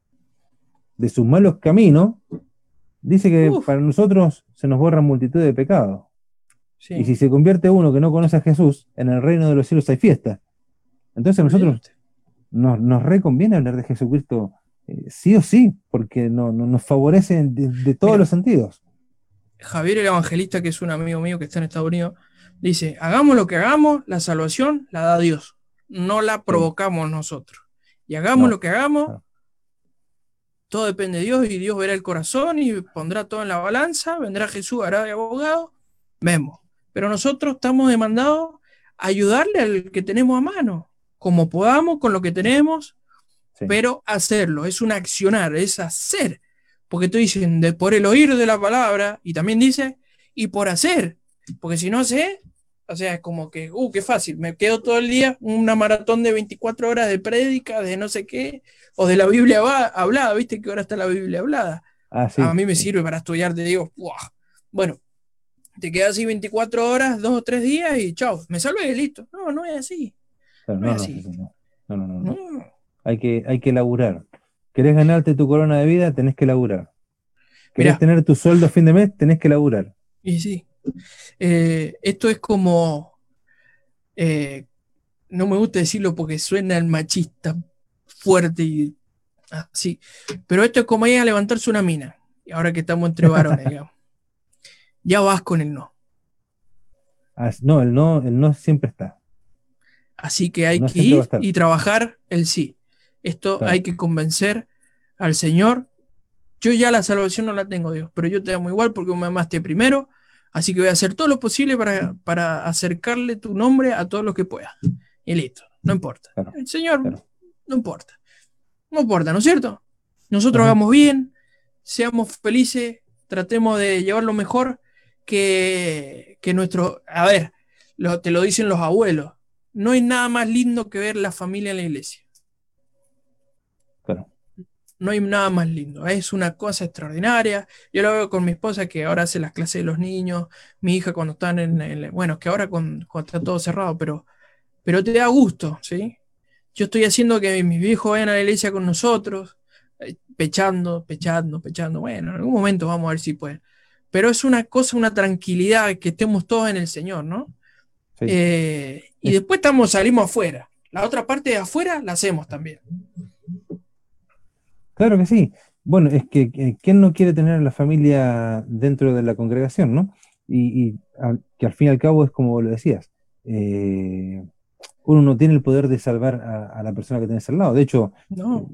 Speaker 3: de sus malos caminos, dice que
Speaker 1: Uf.
Speaker 3: para nosotros se nos borran multitud de pecados.
Speaker 1: Sí.
Speaker 3: Y si se convierte uno que no conoce a Jesús, en el reino de los cielos hay fiesta. Entonces nosotros nos, nos reconviene hablar de Jesucristo eh, sí o sí, porque no, no- nos favorece de, de todos
Speaker 1: Mira.
Speaker 3: los sentidos.
Speaker 1: Javier el Evangelista, que es un amigo mío que está en Estados Unidos, dice, hagamos lo que hagamos, la salvación la da Dios, no la provocamos nosotros. Y hagamos
Speaker 3: No,
Speaker 1: lo que hagamos,
Speaker 3: no.
Speaker 1: todo depende de Dios y Dios verá el corazón y pondrá todo en la balanza, vendrá Jesús, hará de abogado, vemos. Pero nosotros estamos demandados a ayudarle al que tenemos a mano, como podamos, con lo que tenemos,
Speaker 3: Sí.
Speaker 1: pero hacerlo, es un accionar, es hacer. Porque tú dices, de, por el oír de la palabra, y también dice, y por hacer. Porque si no sé, o sea, es como que, uh, qué fácil, me quedo todo el día una maratón de 24 horas de prédica, de no sé qué, o de la Biblia hablada, ¿viste que ahora está la Biblia hablada?
Speaker 3: Ah, sí,
Speaker 1: a mí me sirve para estudiar, te digo, ¡buah! bueno, te quedas así 24 horas, dos o tres días y chao, me salvé y listo. No, no es así.
Speaker 3: Claro,
Speaker 1: no
Speaker 3: no, no, no. Hay que, hay que laburar. ¿Querés ganarte tu corona de vida? Tenés que laburar. ¿Querés
Speaker 1: Mirá.
Speaker 3: tener tu sueldo a fin de mes? Tenés que laburar.
Speaker 1: Y sí, Eh, esto es como, eh, no me gusta decirlo porque suena el machista fuerte y así, pero esto es como ir a levantarse una mina, y ahora que estamos entre varones, [LAUGHS] digamos. Ya vas con el no.
Speaker 3: As- No, el no, el no siempre está.
Speaker 1: Así que hay
Speaker 3: No
Speaker 1: que ir y trabajar el sí. Esto
Speaker 3: Claro.
Speaker 1: hay que convencer al Señor. Yo ya la salvación no la tengo, Dios, pero yo te amo igual porque me amaste primero. Así que voy a hacer todo lo posible para, para acercarle tu nombre a todos los que pueda. Y listo, no importa.
Speaker 3: Claro,
Speaker 1: El Señor,
Speaker 3: claro.
Speaker 1: no importa. No importa, ¿no es cierto? Nosotros
Speaker 3: Ajá.
Speaker 1: hagamos bien, seamos felices, tratemos de llevarlo mejor que, que nuestro... A ver, lo- te lo dicen los abuelos. No hay nada más lindo que ver la familia en la iglesia.
Speaker 3: Claro.
Speaker 1: No hay nada más lindo. Es una cosa extraordinaria. Yo lo veo con mi esposa que ahora hace las clases de los niños, mi hija cuando están en el... Bueno, que ahora con, cuando está todo cerrado, pero, pero te da gusto, ¿sí? Yo estoy haciendo que mis viejos vayan a la iglesia con nosotros, eh, pechando, pechando, pechando. Bueno, en algún momento vamos a ver si pueden. Pero es una cosa, una tranquilidad que estemos todos en el Señor, ¿no?
Speaker 3: Sí.
Speaker 1: Eh, y
Speaker 3: Es-
Speaker 1: después estamos, salimos afuera. La otra parte de afuera la hacemos también.
Speaker 3: Claro que sí. Bueno, es que ¿quién no quiere tener a la familia dentro de la congregación, no? Y, y que al fin y al cabo es como lo decías, eh, uno no tiene el poder de salvar a, a la persona que tenés al lado. De hecho,
Speaker 1: No,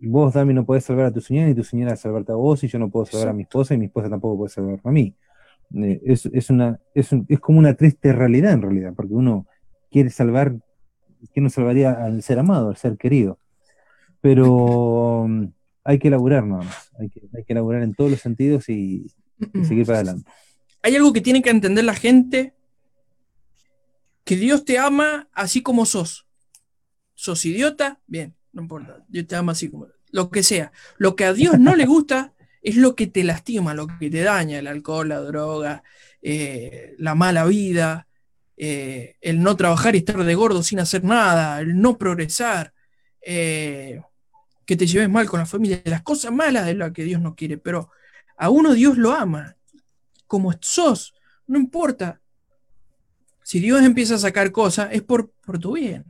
Speaker 3: vos, Dami, no podés salvar a tu señora, ni tu señora salvarte a vos, y yo no puedo salvar a mi esposa, y mi esposa tampoco puede salvarme a mí. Eh, es, es una, es, un- es como una triste realidad en realidad, porque uno quiere salvar, que no salvaría al ser amado, al ser querido. Pero mm, hay que laburar nada más, hay que, hay que laburar en todos los sentidos y, y seguir para adelante.
Speaker 1: hay algo que tiene que entender la gente, que Dios te ama así como sos. ¿Sos idiota? Bien, no importa. Dios te ama así como... Lo que sea. Lo que a Dios no le gusta [LAUGHS] es lo que te lastima, lo que te daña, el alcohol, la droga, eh, la mala vida, eh, el no trabajar y estar de gordo sin hacer nada, el no progresar, eh, que te lleves mal con la familia, las cosas malas de las que Dios no quiere, pero a uno Dios lo ama, como sos, no importa. Si Dios empieza a sacar cosas, es por, por tu bien.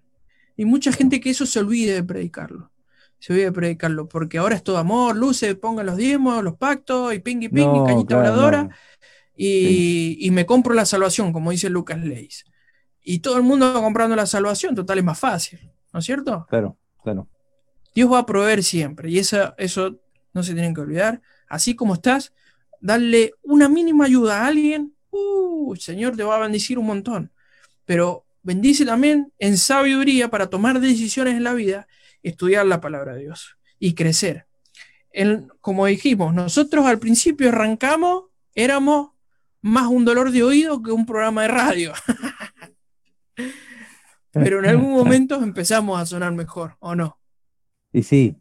Speaker 1: Y mucha gente que eso se olvide de predicarlo. Se olvide de predicarlo, porque ahora es todo amor, luces, pongan los diezmos, los pactos, y pingui pingui,
Speaker 3: No,
Speaker 1: cañita
Speaker 3: claro,
Speaker 1: voladora,
Speaker 3: no.
Speaker 1: Y, y me compro la salvación, como dice Lucas Leis. Y todo el mundo va comprando la salvación, total es más fácil, ¿no es cierto?
Speaker 3: Claro, claro.
Speaker 1: Dios va a proveer siempre, y eso, eso no se tienen que olvidar. Así como estás, darle una mínima ayuda a alguien, uh, el Señor te va a bendecir un montón. Pero bendice también en sabiduría para tomar decisiones en la vida, estudiar la palabra de Dios y crecer. como dijimos, nosotros al principio arrancamos, éramos más un dolor de oído que un programa de radio. [LAUGHS] Pero en algún momento empezamos a sonar mejor, ¿o no?
Speaker 3: Y sí,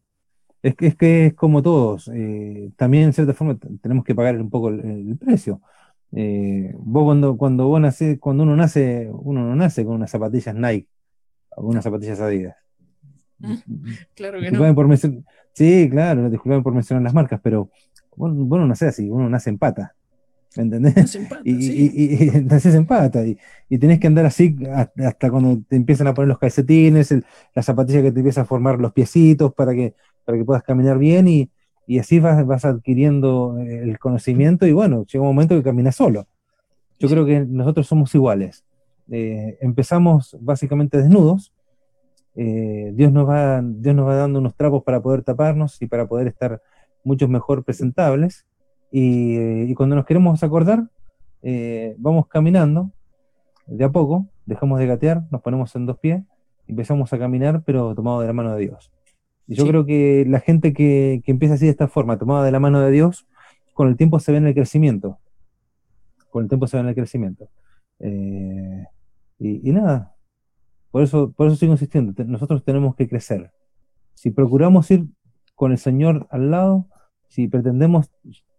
Speaker 3: es que es, que es como todos. Eh, también en cierta forma tenemos que pagar un poco el, precio. Eh, vos cuando, cuando vos nace, cuando uno nace, uno no nace con unas zapatillas Nike o unas zapatillas Adidas. [LAUGHS]
Speaker 1: Claro que no.
Speaker 3: Por sí, claro, disculpen por mencionar las marcas, pero vos, no nacés así, uno nace en pata. ¿Me entendés? y, y, en pata y, y, tenés que andar así hasta, cuando te empiezan a poner los calcetines, las la zapatilla que te empieza a formar los piecitos para que, para que puedas caminar bien y, así vas, vas adquiriendo el conocimiento y bueno, llega un momento que caminas solo. Yo creo que nosotros somos iguales. Eh, empezamos básicamente desnudos. Eh, Dios, nos va, Dios nos va dando unos trapos para poder taparnos y para poder estar muchos mejor presentables. Y, cuando nos queremos acordar, eh, vamos caminando de a poco, dejamos de gatear, nos ponemos en dos pies, empezamos a caminar, pero tomado de la mano de Dios. Y yo creo que la gente que, empieza así de esta forma, tomada de la mano de Dios, con el tiempo se ve en el crecimiento. Con el tiempo se ve en el crecimiento. Eh, y, nada, por eso, por eso sigo insistiendo, nosotros tenemos que crecer. Si procuramos ir con el Señor al lado, si pretendemos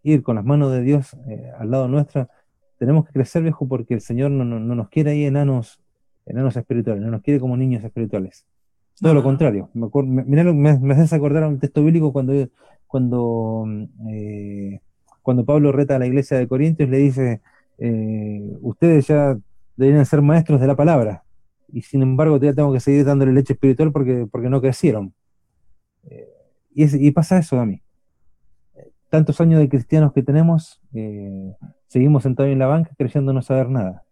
Speaker 3: ir con las manos de Dios eh, al lado nuestra, tenemos que crecer, viejo, porque el Señor no, nos quiere ahí enanos, enanos espirituales, no nos quiere como niños espirituales. Todo lo contrario. Me, me, me, haces acordar a un texto bíblico cuando, cuando, eh, cuando Pablo reta a la iglesia de Corintios, le dice, eh, ustedes ya deberían ser maestros de la palabra, y sin embargo todavía tengo que seguir dándole leche espiritual porque, porque no crecieron. y, y pasa eso a mí tantos años de cristianos que tenemos, eh, seguimos sentados en la banca creyendo no saber nada.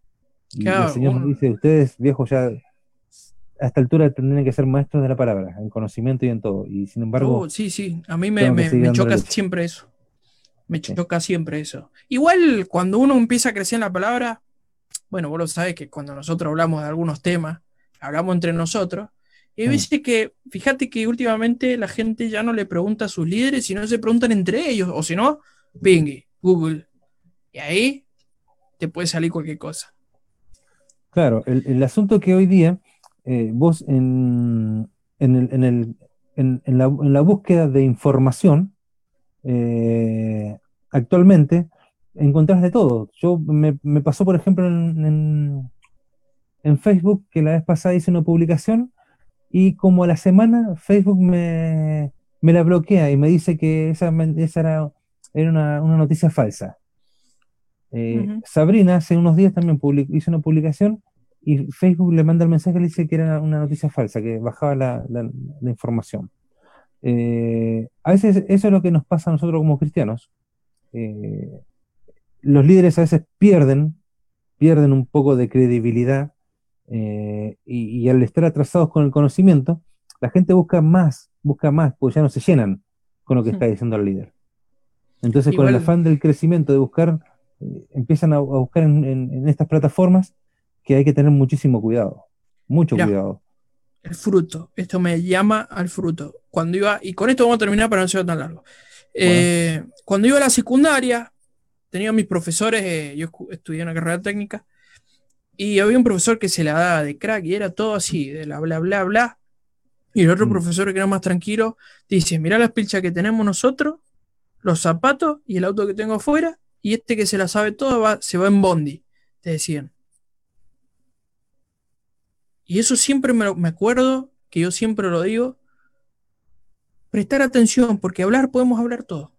Speaker 3: Y el Señor nos dice, ustedes viejos ya a esta altura tendrían que ser maestros de la palabra, en conocimiento y en todo. Y sin embargo...
Speaker 1: Oh, sí, sí, a mí me, choca siempre eso. Me choca siempre eso. Igual cuando uno empieza a crecer en la palabra, bueno, vos lo sabés que cuando nosotros hablamos de algunos temas, hablamos entre nosotros, y veces que, fíjate que últimamente la gente ya no le pregunta a sus líderes, sino se preguntan entre ellos, o si no, Bing, Google. Y ahí te puede salir cualquier cosa.
Speaker 3: Claro, el, asunto que hoy día, eh, vos en, en, la, búsqueda de información, eh, actualmente encontrás de todo. Yo me, me pasó, por ejemplo, en, en, Facebook que la vez pasada hice una publicación y como a la semana Facebook me, la bloquea y me dice que esa, era, una, noticia falsa. Eh, Sabrina hace unos días también hizo una publicación y Facebook le manda el mensaje y le dice que era una noticia falsa, que bajaba la, información. Eh, a veces eso es lo que nos pasa a nosotros como cristianos. Eh, los líderes a veces pierden, pierden un poco de credibilidad eh, y, al estar atrasados con el conocimiento, la gente busca más, busca más, porque ya no se llenan con lo que está diciendo el líder. Entonces, con el afán del crecimiento, de buscar, eh, empiezan a, buscar en, estas plataformas que hay que tener muchísimo cuidado, mucho cuidado.
Speaker 1: El fruto, esto me llama al fruto. Cuando iba, y con esto vamos a terminar para no ser tan largo. Eh, cuando iba a la secundaria, tenía mis profesores, yo estudié una carrera técnica, y había un profesor que se la daba de crack y era todo así, de la bla, bla, bla. Y el otro mm. profesor que era más tranquilo dice, mira las pilchas que tenemos nosotros, los zapatos y el auto que tengo afuera, y este que se la sabe todo va, se va en bondi, te decían. Y eso siempre me, me acuerdo, que yo siempre lo digo, prestar atención, porque hablar podemos hablar todo.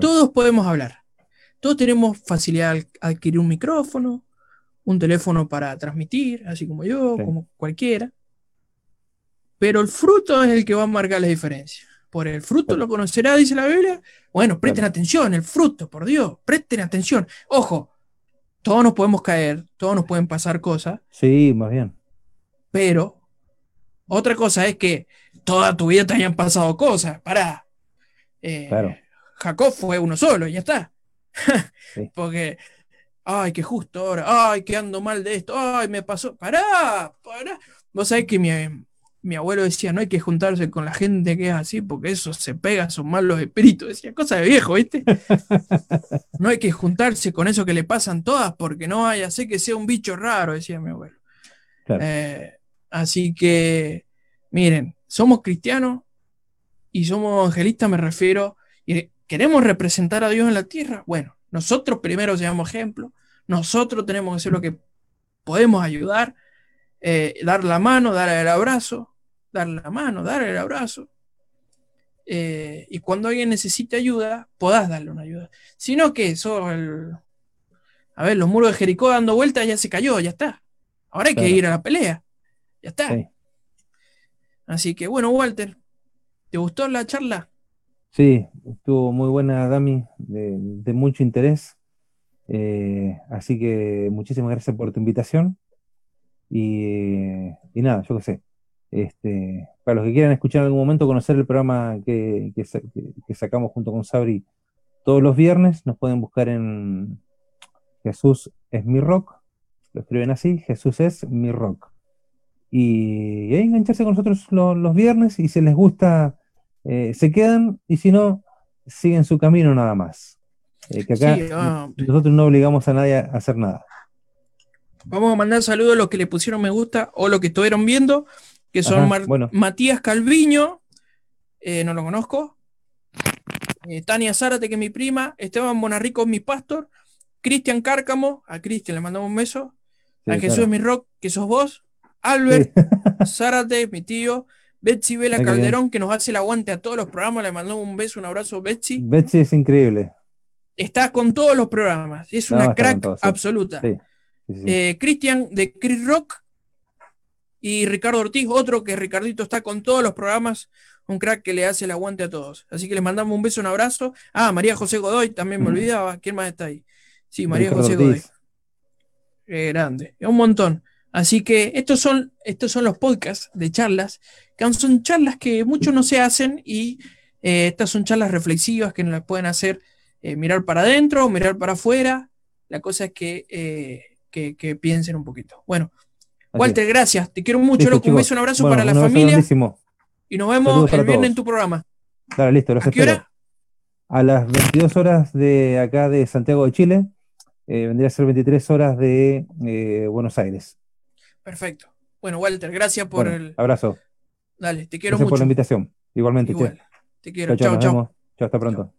Speaker 1: Todos podemos hablar. Todos tenemos facilidad al adquirir un micrófono, un teléfono para transmitir, así como yo, como cualquiera. Pero el fruto es el que va a marcar la diferencia. Por el fruto lo conocerá, dice la Biblia. Bueno, presten atención, el fruto, por Dios, presten atención. Ojo, todos nos podemos caer, todos nos pueden pasar cosas.
Speaker 3: Sí, más bien.
Speaker 1: Pero otra cosa es que toda tu vida te hayan pasado cosas. Pará. Eh,
Speaker 3: Claro.
Speaker 1: Jacob fue uno solo y ya está. [LAUGHS]
Speaker 3: Sí.
Speaker 1: Porque, ay, que justo ahora, ay, que ando mal de esto, ay, me pasó. Pará, pará. Vos sabés que mi, mi abuelo decía, no hay que juntarse con la gente que es así, porque eso se pega, son malos espíritus. Decía, cosa de viejo, ¿viste? [LAUGHS] No hay que juntarse con eso que le pasan todas, porque no vaya a ser que sea un bicho raro, decía mi abuelo.
Speaker 3: Claro.
Speaker 1: Eh, así que, miren, somos cristianos y somos evangelistas, me refiero, y queremos representar a Dios en la tierra. Bueno, nosotros primero seamos ejemplo, nosotros tenemos que hacer lo que podemos ayudar, eh, dar la mano, dar el abrazo, dar la mano, dar el abrazo. Eh, y cuando alguien necesite ayuda, podás darle una ayuda. Si no, que eso, el... a ver, los muros de Jericó dando vueltas ya se cayó, ya está. Ahora hay que
Speaker 3: Claro.
Speaker 1: ir a la pelea. Ya está.
Speaker 3: Sí.
Speaker 1: Así que bueno, Walter, ¿te gustó la charla?
Speaker 3: Sí, estuvo muy buena, Dami, de, mucho interés. Eh, así que muchísimas gracias por tu invitación. Y, nada, yo qué sé. Este, para los que quieran escuchar en algún momento, conocer el programa que, que sa- que- que sacamos junto con Sabri todos los viernes, nos pueden buscar en Jesús es mi rock. Lo escriben así, Jesús es mi rock. Y, ahí engancharse con nosotros lo- los viernes y si les gusta eh, se quedan y si no, siguen su camino nada más. Eh, que acá
Speaker 1: Sí, ah,
Speaker 3: nosotros no obligamos a nadie a hacer nada.
Speaker 1: Vamos a mandar saludos a los que le pusieron me gusta o los que estuvieron viendo, que son
Speaker 3: Ajá,
Speaker 1: Mar-
Speaker 3: bueno.
Speaker 1: Matías Calviño, eh, no lo conozco, Tania Zárate, que es mi prima, Esteban Bonarrico, mi pastor, Cristian Cárcamo, a Cristian le mandamos un beso,
Speaker 3: Sí,
Speaker 1: a Jesús
Speaker 3: claro.
Speaker 1: mi rock, que sos vos, Albert
Speaker 3: Sí. [LAUGHS]
Speaker 1: Zárate, mi tío, Betsy Vela
Speaker 3: Ay,
Speaker 1: Calderón, que nos hace el aguante a todos los programas, le mandamos un beso, un abrazo, Betsy.
Speaker 3: Betsy es increíble.
Speaker 1: Está con todos los programas, es
Speaker 3: No,
Speaker 1: una crack
Speaker 3: sí.
Speaker 1: absoluta.
Speaker 3: Sí.
Speaker 1: Eh, Cristian de Chris Rock y Ricardo Ortiz, otro que Ricardito está con todos los programas, un crack que le hace el aguante a todos. Así que les mandamos un beso, un abrazo. Ah, María José Godoy, también me olvidaba. ¿Quién más está ahí? Sí, María
Speaker 3: Ricardo
Speaker 1: José
Speaker 3: Ortiz.
Speaker 1: Godoy. Qué grande, un montón. Así que estos son, estos son los podcasts de charlas, que son charlas que muchos no se hacen y eh, estas son charlas reflexivas que nos las pueden hacer eh, mirar para adentro o mirar para afuera. La cosa es que, eh, que, que piensen un poquito. Bueno,
Speaker 3: Así
Speaker 1: Walter,
Speaker 3: es.
Speaker 1: gracias. Te quiero mucho, loco. Un beso, un abrazo
Speaker 3: Bueno,
Speaker 1: para la
Speaker 3: abrazo
Speaker 1: familia
Speaker 3: grandísimo.
Speaker 1: y nos vemos
Speaker 3: Saludos
Speaker 1: el viernes
Speaker 3: todos.
Speaker 1: en tu programa.
Speaker 3: Dale, listo, los
Speaker 1: ¿A qué
Speaker 3: espero.
Speaker 1: hora?
Speaker 3: A las 22 horas de acá de Santiago de Chile, vendría a ser 23 horas de Buenos Aires.
Speaker 1: Perfecto. Bueno, Walter, gracias por
Speaker 3: Bueno,
Speaker 1: el.
Speaker 3: abrazo.
Speaker 1: Dale, te quiero
Speaker 3: Gracias por la invitación. Igualmente, che.
Speaker 1: Igual. Te quiero.
Speaker 3: Chao, chao. Chao, hasta pronto.